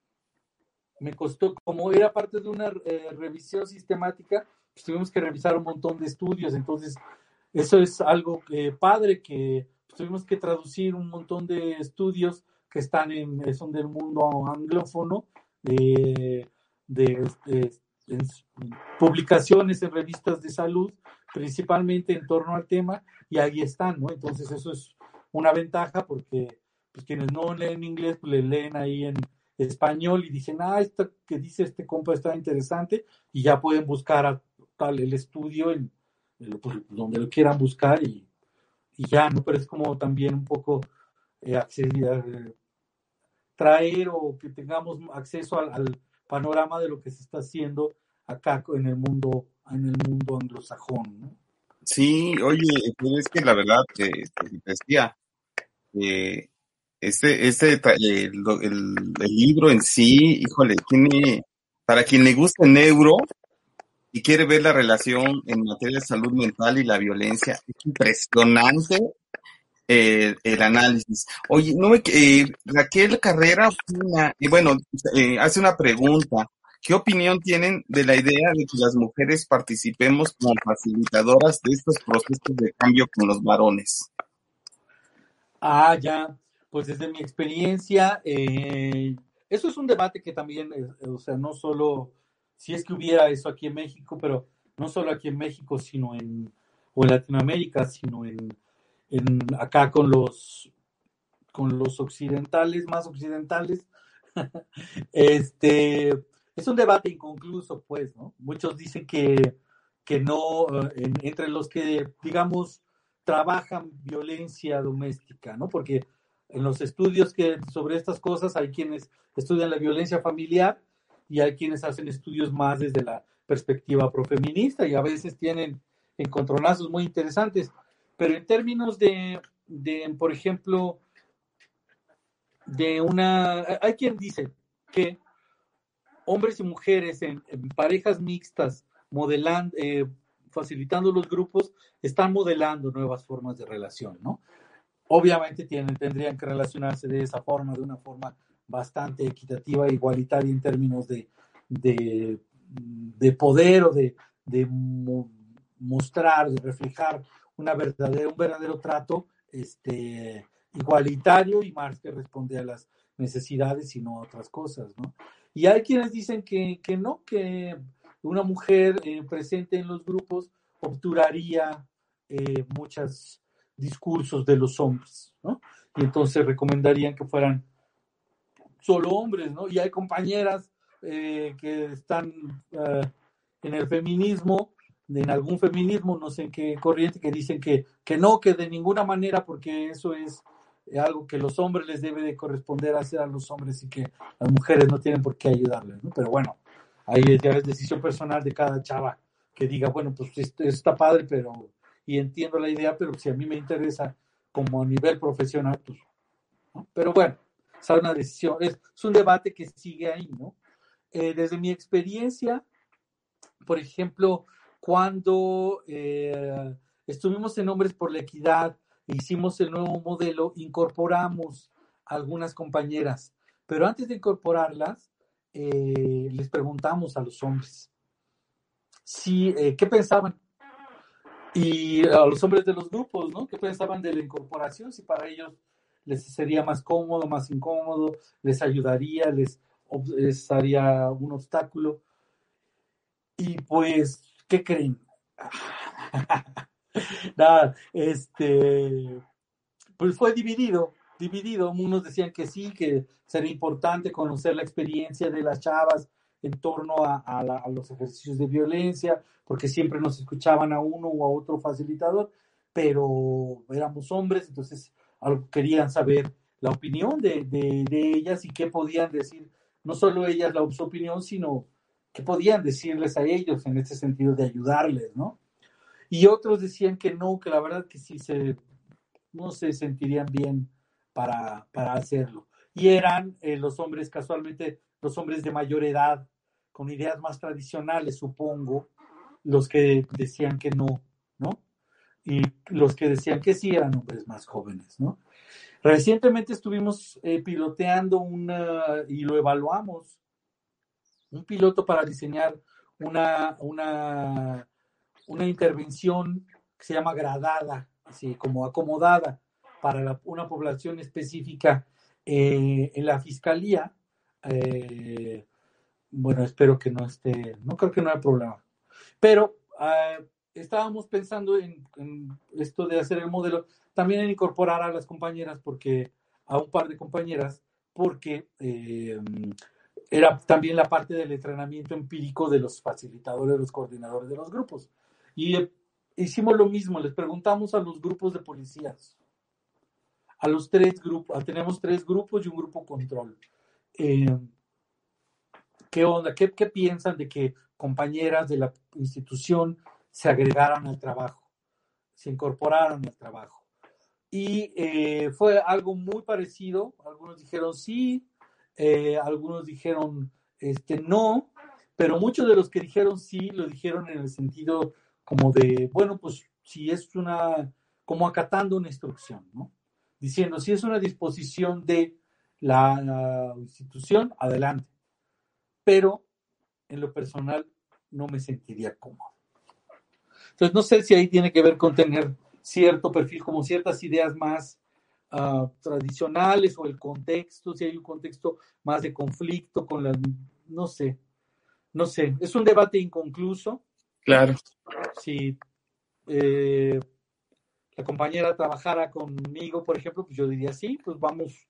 me costó, como era parte de una eh, revisión sistemática, pues tuvimos que revisar un montón de estudios, entonces, eso es algo eh, padre que pues, tuvimos que traducir un montón de estudios que están en, eh, son del mundo anglófono, de, de, publicaciones en revistas de salud, principalmente en torno al tema, y ahí están, ¿no? Entonces eso es una ventaja porque pues quienes no leen inglés, pues le leen ahí en español y dicen, ah, esto que dice este compa está interesante, y ya pueden buscar tal el estudio en, pues, donde lo quieran buscar y, ya, ¿no? Pero es como también un poco eh, acceder, traer o que tengamos acceso al, panorama de lo que se está haciendo acá en el mundo, en el mundo anglosajón, ¿no?
Sí, oye, pues es que la verdad, que te decía, eh, este, este, el, el, libro en sí, híjole, tiene, para quien le gusta el neuro y quiere ver la relación en materia de salud mental y la violencia, es impresionante eh, el análisis. Oye, no me, eh, Raquel Carrera y bueno, eh, hace una pregunta. ¿Qué opinión tienen de la idea de que las mujeres participemos como facilitadoras de estos procesos de cambio con los varones?
Ah, ya pues desde mi experiencia, eh, eso es un debate que también, eh, o sea, no solo, si es que hubiera eso aquí en México, pero no solo aquí en México, sino en, o en Latinoamérica, sino en, en acá con los, con los occidentales, más occidentales, este, es un debate inconcluso, pues, ¿no? Muchos dicen que, que no, eh, entre los que, digamos, trabajan violencia doméstica, ¿no? Porque en los estudios que sobre estas cosas hay quienes estudian la violencia familiar y hay quienes hacen estudios más desde la perspectiva profeminista y a veces tienen encontronazos muy interesantes. Pero en términos de, de por ejemplo, de una... Hay quien dice que hombres y mujeres en, parejas mixtas modelando, eh, facilitando los grupos, están modelando nuevas formas de relación, ¿no? Obviamente tienen, tendrían que relacionarse de esa forma, de una forma bastante equitativa e igualitaria en términos de, de, poder o de, mostrar, de reflejar una verdadera, un verdadero trato este, igualitario y más que responde a las necesidades y no a otras cosas, ¿no? Y hay quienes dicen que, no, que una mujer eh, presente en los grupos obturaría eh, muchas discursos de los hombres, ¿no? Y entonces recomendarían que fueran solo hombres, ¿no? Y hay compañeras eh, que están eh, en el feminismo, en algún feminismo, no sé en qué corriente, que dicen que, que no, que de ninguna manera, porque eso es algo que los hombres les debe de corresponder hacer a los hombres y que las mujeres no tienen por qué ayudarles, ¿no? Pero bueno, ahí ya es decisión personal de cada chava que diga, bueno, pues esto está padre, pero y entiendo la idea, pero si a mí me interesa como a nivel profesional, pues, Pero bueno, es una decisión, es, un debate que sigue ahí, ¿no? Eh, desde mi experiencia, por ejemplo, cuando eh, estuvimos en Hombres por la Equidad, hicimos el nuevo modelo, incorporamos algunas compañeras, pero antes de incorporarlas, eh, les preguntamos a los hombres si, qué pensaban y a los hombres de los grupos, ¿no? ¿Qué pensaban de la incorporación? Si para ellos les sería más cómodo, más incómodo, les ayudaría, les, les haría un obstáculo. Y pues, ¿qué creen? Nada, este, pues fue dividido, dividido. Unos decían que sí, que sería importante conocer la experiencia de las chavas en torno a, los ejercicios de violencia, porque siempre nos escuchaban a uno o a otro facilitador, pero éramos hombres, entonces querían saber la opinión de, ellas y qué podían decir, no solo ellas la su opinión, sino qué podían decirles a ellos en este sentido de ayudarles, ¿no? Y otros decían que no, que la verdad que sí se, no se sentirían bien para, para hacerlo. Y eran eh, los hombres, casualmente, los hombres de mayor edad, con ideas más tradicionales, supongo, los que decían que no, ¿no? Y los que decían que sí eran hombres más jóvenes, ¿no? Recientemente estuvimos eh, piloteando una, y lo evaluamos, un piloto para diseñar una, una, una intervención que se llama gradada, así como acomodada para una población específica eh, en la fiscalía. Eh, bueno, espero que no esté, no creo que no haya problema. Pero ah, estábamos pensando en, esto de hacer el modelo, también en incorporar a las compañeras, porque a un par de compañeras, porque eh, era también la parte del entrenamiento empírico de los facilitadores, los coordinadores de los grupos. Y hicimos lo mismo, les preguntamos a los grupos de policías, a los tres grupos, tenemos tres grupos y un grupo control. Eh, ¿Qué onda? ¿Qué, ¿Qué piensan de que compañeras de la institución se agregaran al trabajo, se incorporaran al trabajo? Y eh, fue algo muy parecido. Algunos dijeron sí, eh, algunos dijeron este, no, pero muchos de los que dijeron sí lo dijeron en el sentido como de, bueno, pues si es una, como acatando una instrucción, ¿no? Diciendo, si es una disposición de la institución, adelante pero en lo personal no me sentiría cómodo. Entonces, no sé si ahí tiene que ver con tener cierto perfil, como ciertas ideas más uh, tradicionales o el contexto, si hay un contexto más de conflicto con las, no sé, no sé, es un debate inconcluso.
Claro.
Si eh, la compañera trabajara conmigo, por ejemplo, pues yo diría sí, pues vamos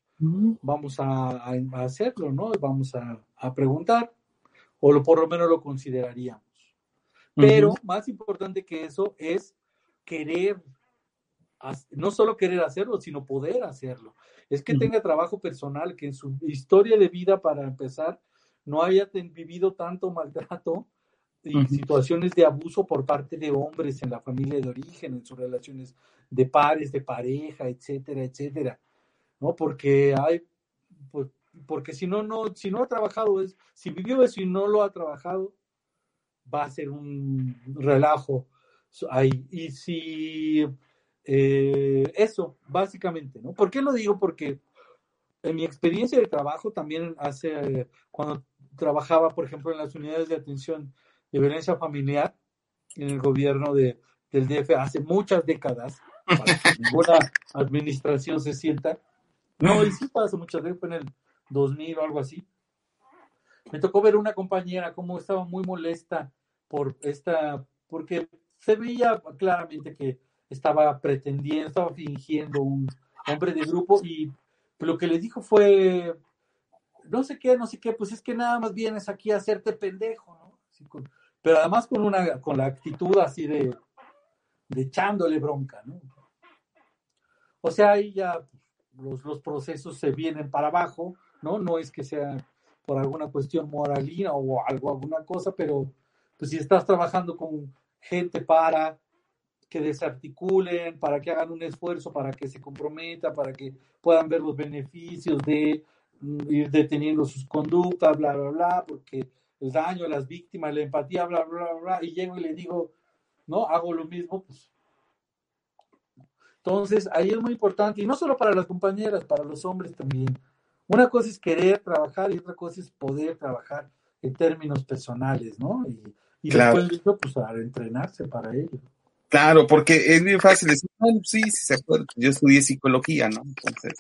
vamos a, hacerlo, ¿no? Vamos a, preguntar, o lo, por lo menos lo consideraríamos. Pero más importante que eso es querer, no solo querer hacerlo, sino poder hacerlo. Es que tenga trabajo personal, que en su historia de vida, para empezar, no haya vivido tanto maltrato y situaciones de abuso por parte de hombres en la familia de origen, en sus relaciones de pares, de pareja, etcétera, etcétera. ¿no? Porque hay, pues, porque si no, no, si no ha trabajado, es, si vivió eso y no lo ha trabajado, va a ser un relajo ahí. Y si eh, eso, básicamente, ¿no? ¿Por qué lo digo? Porque en mi experiencia de trabajo también hace, cuando trabajaba, por ejemplo, en las unidades de atención de violencia familiar en el gobierno de, del DF hace muchas décadas, para que ninguna administración se sienta, no, y sí pasó muchas veces, fue en el 2000 o algo así. Me tocó ver una compañera cómo estaba muy molesta por esta, porque se veía claramente que estaba pretendiendo, estaba fingiendo un hombre de grupo y lo que le dijo fue, no sé qué, no sé qué, pues es que nada más vienes aquí a hacerte pendejo, ¿no? Pero además con una, con la actitud así de, de echándole bronca, ¿no? O sea, ahí ya los, los procesos se vienen para abajo, ¿no? No es que sea por alguna cuestión moralina o algo, alguna cosa, pero pues si estás trabajando con gente para que desarticulen, para que hagan un esfuerzo, para que se comprometa, para que puedan ver los beneficios de mm, ir deteniendo sus conductas, bla, bla, bla, porque el daño las víctimas, la empatía, bla, bla, bla, y llego y le digo, no, hago lo mismo, pues entonces, ahí es muy importante, y no solo para las compañeras, para los hombres también. Una cosa es querer trabajar y otra cosa es poder trabajar en términos personales, ¿no? Y, y después de pues, a entrenarse para ello.
Claro, porque es bien fácil decir, sí, sí se puede. Yo estudié psicología, ¿no? Entonces,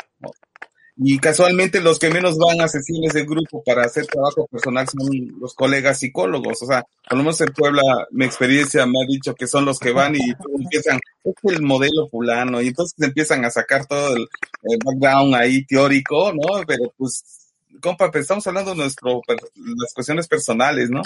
y casualmente los que menos van a sesiones de grupo para hacer trabajo personal son los colegas psicólogos. O sea, por lo menos en Puebla, mi experiencia me ha dicho que son los que van y empiezan, es el modelo fulano, y entonces empiezan a sacar todo el, background ahí teórico, ¿no? Pero pues, compa, pues estamos hablando de nuestro, las cuestiones personales, ¿no?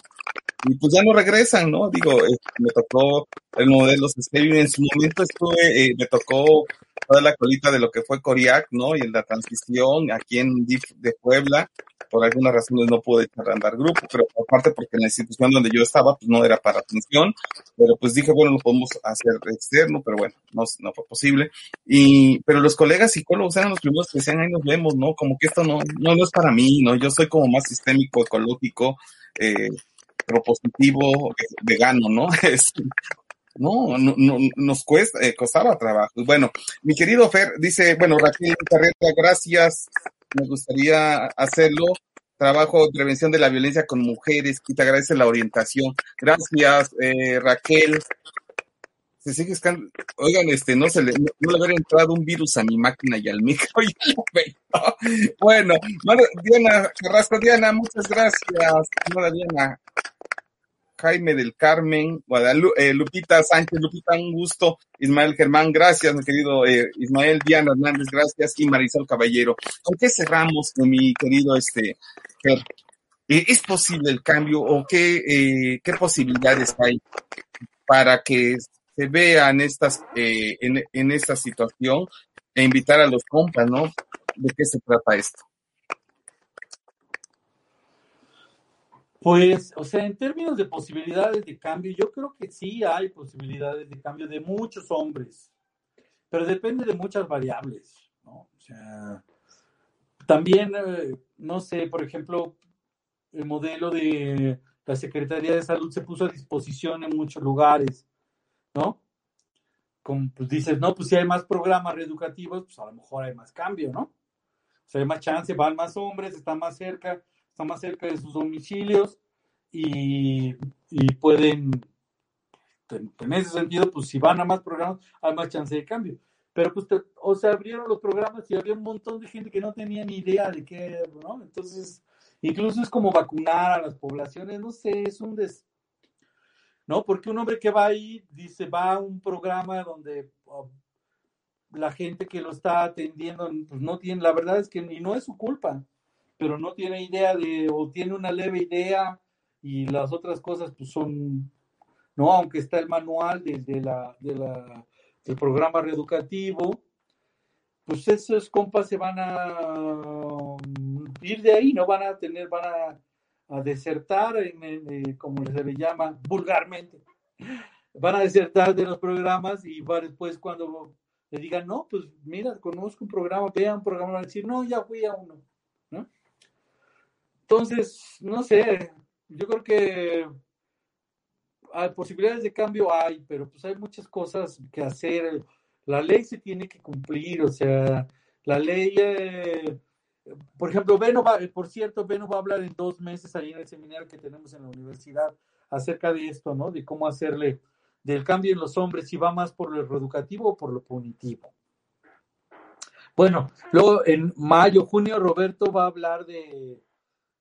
Y pues ya no regresan, ¿no? Digo, me tocó el modelo Stadium, en su momento estuve, eh, me tocó toda la colita de lo que fue Coriac, ¿no? Y en la transición aquí en DIF de Puebla, por algunas razones no pude echar a andar grupo, pero aparte porque en la institución donde yo estaba, pues no era para atención, pero pues dije, bueno, lo podemos hacer externo, pero bueno, no, no fue posible. Y, pero los colegas psicólogos eran los primeros que decían, ahí nos vemos, ¿no? Como que esto no, no, no es para mí, ¿no? Yo soy como más sistémico, ecológico, eh, propositivo, vegano, ¿no? no, no, no, nos cuesta, eh, costaba trabajo. Bueno, mi querido Fer dice, bueno, Raquel Carreta, gracias, me gustaría hacerlo. Trabajo de prevención de la violencia con mujeres, y te agradece la orientación. Gracias, eh, Raquel. Se sigue escando. Oigan, este, no se le, no, le haber entrado un virus a mi máquina y al micro. bueno, Diana Carrasco, Diana, muchas gracias. Señora Diana, Jaime del Carmen, Guadalupe, eh, Lupita Sánchez, Lupita, un gusto, Ismael Germán, gracias, mi querido eh, Ismael, Diana Hernández, gracias, y Marisol Caballero. ¿Con qué cerramos, mi querido este eh, ¿Es posible el cambio o qué, qué posibilidades hay para que se vean estas, en, en esta situación e invitar a los compas, ¿no? ¿De qué se trata esto?
Pues, o sea, en términos de posibilidades de cambio, yo creo que sí hay posibilidades de cambio de muchos hombres, pero depende de muchas variables, ¿no? O sea, también, eh, no sé, por ejemplo, el modelo de la Secretaría de Salud se puso a disposición en muchos lugares, ¿no? Como pues dices, no, pues si hay más programas reeducativos, pues a lo mejor hay más cambio, ¿no? O sea, hay más chance, van más hombres, están más cerca, está más cerca de sus domicilios y, pueden, en ese sentido, pues si van a más programas, hay más chance de cambio. Pero pues, o sea, abrieron los programas y había un montón de gente que no tenía ni idea de qué, ¿no? Entonces, incluso es como vacunar a las poblaciones, no sé, es un des... ¿No? Porque un hombre que va ahí, dice, va a un programa donde oh, la gente que lo está atendiendo, pues no tiene, la verdad es que ni no es su culpa pero no tiene idea de, o tiene una leve idea y las otras cosas pues son, no, aunque está el manual de, la, de la, del programa reeducativo, pues esos compas se van a ir de ahí, no van a tener, van a, desertar, en, como se le llama vulgarmente, van a desertar de los programas y va después cuando le digan, no, pues mira, conozco un programa, vean un programa, van a decir, no, ya fui a uno, ¿no? Entonces, no sé, yo creo que hay posibilidades de cambio hay, pero pues hay muchas cosas que hacer. La ley se tiene que cumplir, o sea, la ley, eh, por ejemplo, Beno va, por cierto, Beno va a hablar en dos meses ahí en el seminario que tenemos en la universidad acerca de esto, ¿no? De cómo hacerle del cambio en los hombres, si va más por lo educativo o por lo punitivo. Bueno, luego en mayo, junio, Roberto va a hablar de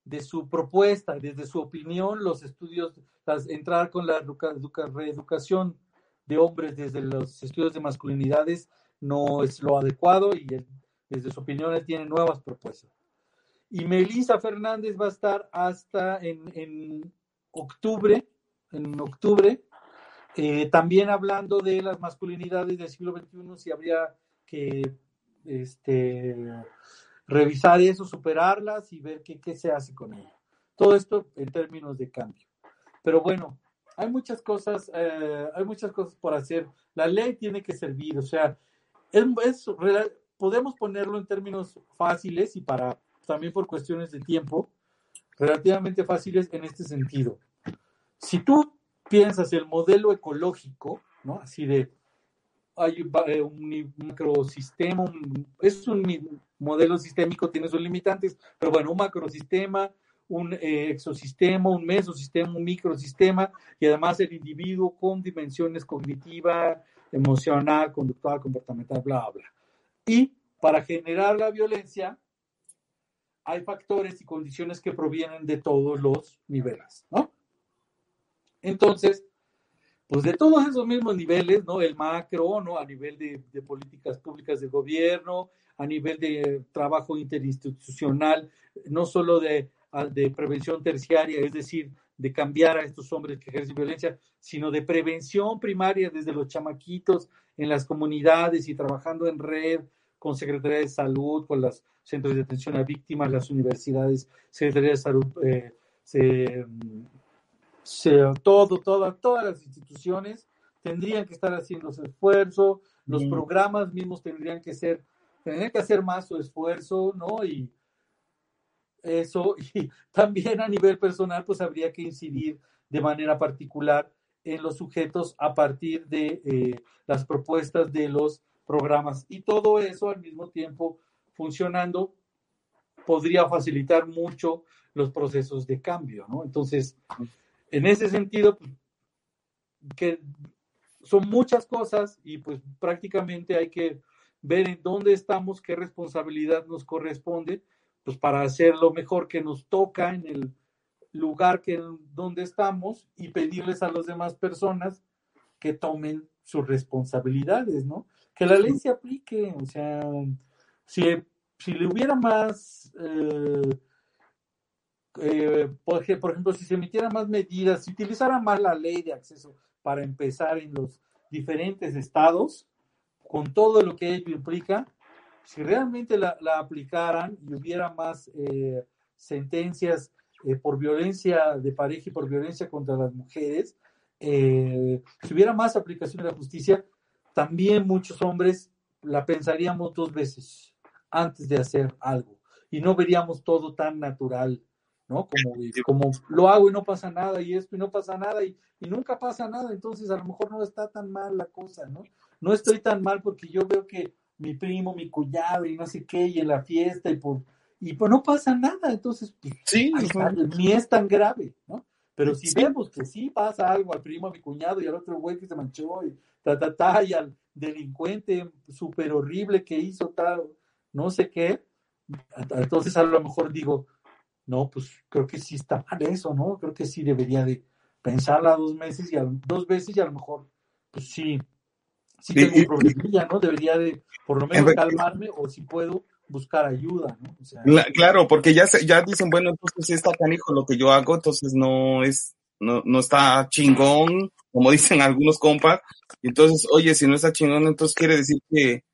de su propuesta, desde su opinión, los estudios, entrar con la reeducación de hombres desde los estudios de masculinidades no es lo adecuado y desde su opinión él tiene nuevas propuestas. Y Melissa Fernández va a estar hasta en, octubre, en octubre, eh, también hablando de las masculinidades del siglo XXI, si habría que este, revisar eso, superarlas y ver qué, qué se hace con ello. Todo esto en términos de cambio. Pero bueno, hay muchas cosas, eh, hay muchas cosas por hacer. La ley tiene que servir, o sea, podemos ponerlo en términos fáciles y para también por cuestiones de tiempo, relativamente fáciles en este sentido. Si tú piensas el modelo ecológico, ¿no? Así de hay eh, un macrosistema, es un modelo sistémico, tiene sus limitantes, pero bueno, un macrosistema, un eh, exosistema, un mesosistema, un microsistema, y además el individuo con dimensiones cognitiva, emocional, conductual, comportamental, bla, bla. Y para generar la violencia, hay factores y condiciones que provienen de todos los niveles, ¿no? Entonces, pues de todos esos mismos niveles, ¿no? El macro, ¿no? A nivel de, políticas públicas del gobierno, a nivel de trabajo interinstitucional, no solo de, de prevención terciaria, es decir, de cambiar a estos hombres que ejercen violencia, sino de prevención primaria desde los chamaquitos en las comunidades y trabajando en red con Secretaría de Salud, con los centros de atención a víctimas, las universidades, Secretaría de Salud, eh, se, se, todo, todo, todas las instituciones tendrían que estar haciendo ese esfuerzo, los programas mismos tendrían que ser, tendrían que hacer más su esfuerzo, ¿no? Y eso, y también a nivel personal, pues habría que incidir de manera particular en los sujetos a partir de eh, las propuestas de los programas. Y todo eso al mismo tiempo funcionando podría facilitar mucho los procesos de cambio, ¿no? Entonces, en ese sentido, pues, que son muchas cosas y pues prácticamente hay que ver en dónde estamos, qué responsabilidad nos corresponde, pues para hacer lo mejor que nos toca en el lugar que donde estamos y pedirles a las demás personas que tomen sus responsabilidades, ¿no? Que la ley se aplique, o sea, si, si le hubiera más, eh, eh, por, ejemplo, si se emitieran más medidas, si utilizara más la ley de acceso para empezar en los diferentes estados, con todo lo que ello implica, si realmente la, aplicaran y hubiera más eh, sentencias eh, por violencia de pareja y por violencia contra las mujeres, eh, si hubiera más aplicación de la justicia, también muchos hombres la pensaríamos dos veces antes de hacer algo y no veríamos todo tan natural, ¿no? Como, como lo hago y no pasa nada y esto y no pasa nada y, y nunca pasa nada, entonces a lo mejor no está tan mal la cosa, ¿no? No estoy tan mal porque yo veo que mi primo, mi cuñado y no sé qué, y en la fiesta y por y pues no pasa nada, entonces pues,
sí,
ni es tan grave, ¿no? Pero si vemos que sí pasa algo al primo, a mi cuñado y al otro güey que se manchó y ta, ta, ta, y al delincuente súper horrible que hizo tal, no sé qué, entonces a lo mejor digo, no, pues creo que sí está mal eso, ¿no? Creo que sí debería de pensarla dos meses y a, dos veces y a lo mejor, pues sí, sí tengo un problemilla, ¿no? Debería de por lo menos calmarme o si puedo buscar ayuda, ¿no? O sea,
claro, porque ya ya dicen, bueno, entonces está canijo lo que yo hago, entonces no es no, no está chingón, como dicen algunos compas. Entonces, oye, si no está chingón, entonces quiere decir que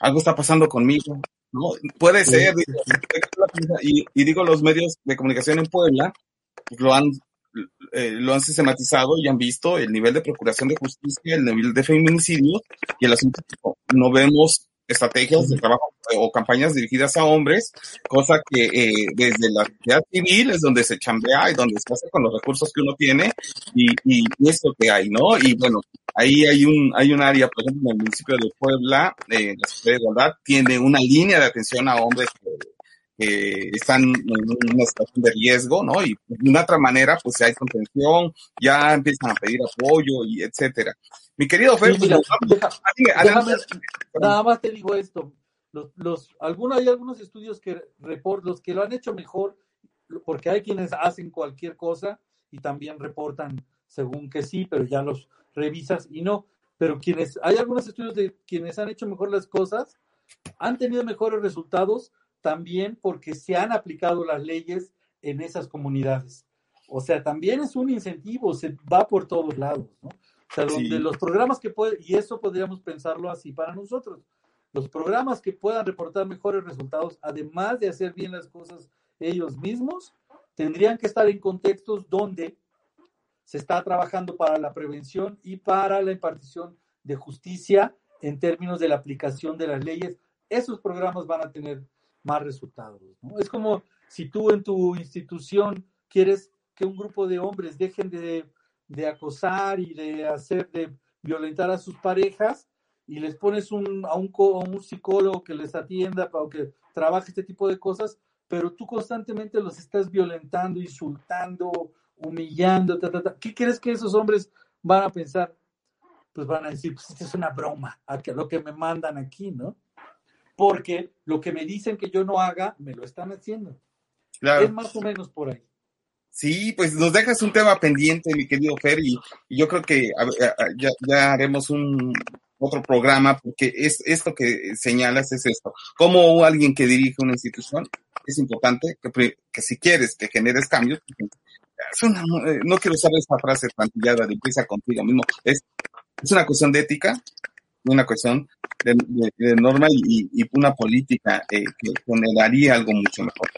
algo está pasando conmigo. ¿No? Puede ser, y, y, digo, los medios de comunicación en Puebla lo han eh, lo han sistematizado y han visto el nivel de procuración de justicia, el nivel de feminicidio y el asunto no vemos estrategias de trabajo o campañas dirigidas a hombres, cosa que eh, desde la sociedad civil es donde se chambea y donde se hace con los recursos que uno tiene y, y esto que hay, ¿no? Y bueno, ahí hay un, hay un área, por ejemplo, en el municipio de Puebla, eh, la Sociedad de Igualdad, tiene una línea de atención a hombres que están en una situación de riesgo, ¿no? Y de una otra manera, pues si hay contención, ya empiezan a pedir apoyo y etcétera. Mi querido Fer, pues,
nada más te digo esto. Los, los, algunos, hay algunos estudios que report, los que lo han hecho mejor, porque hay quienes hacen cualquier cosa y también reportan según que sí, pero ya los revisas y no. Pero quienes, hay algunos estudios de quienes han hecho mejor las cosas, han tenido mejores resultados también porque se han aplicado las leyes en esas comunidades. O sea, también es un incentivo, se va por todos lados, ¿no? O sea, donde los programas que pueden, y eso podríamos pensarlo así para nosotros, los programas que puedan reportar mejores resultados, además de hacer bien las cosas ellos mismos, tendrían que estar en contextos donde se está trabajando para la prevención y para la impartición de justicia en términos de la aplicación de las leyes. Esos programas van a tener más resultados. Es como si tú en tu institución quieres que un grupo de hombres dejen de, de acosar y de hacer, de violentar a sus parejas y les pones un, a, un, un psicólogo que les atienda para que trabaje este tipo de cosas, pero tú constantemente los estás violentando, insultando, humillando, ¿qué crees que esos hombres van a pensar? Pues van a decir, pues esto es una broma, a lo que me mandan aquí, ¿no? porque lo que me dicen que yo no haga, me lo están haciendo. Es más o menos por ahí.
Sí, pues nos dejas un tema pendiente, mi querido Fer, y, yo creo que ya, haremos un otro programa, porque es esto que señalas es esto. Como alguien que dirige una institución, es importante que, que si quieres que generes cambios, es una, eh, no quiero usar esa frase plantillada de empieza contigo mismo. Es, es una cuestión de ética, una cuestión de, de- de norma y, y una política eh, que generaría algo mucho mejor.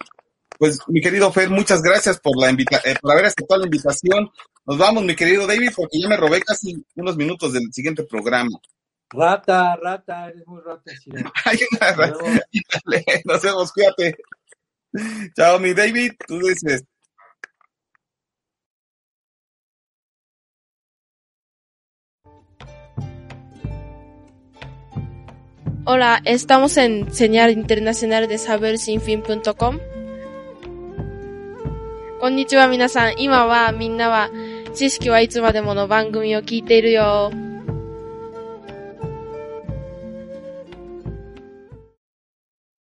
Pues, mi querido Fer, muchas gracias por la invita eh, por haber aceptado la invitación. Nos vamos, mi querido David, porque ya me robé casi unos minutos del siguiente programa.
Rata, rata, eres muy rata.
Hay una. Dale, Nos vemos, cuídate. Chao, mi David. Tú dices,
Hola, estamos en Señal Internacional de Saber Sinfin.com. こんにちは皆さん。今はみんなは知識はいつまでもの番組を聞いているよ。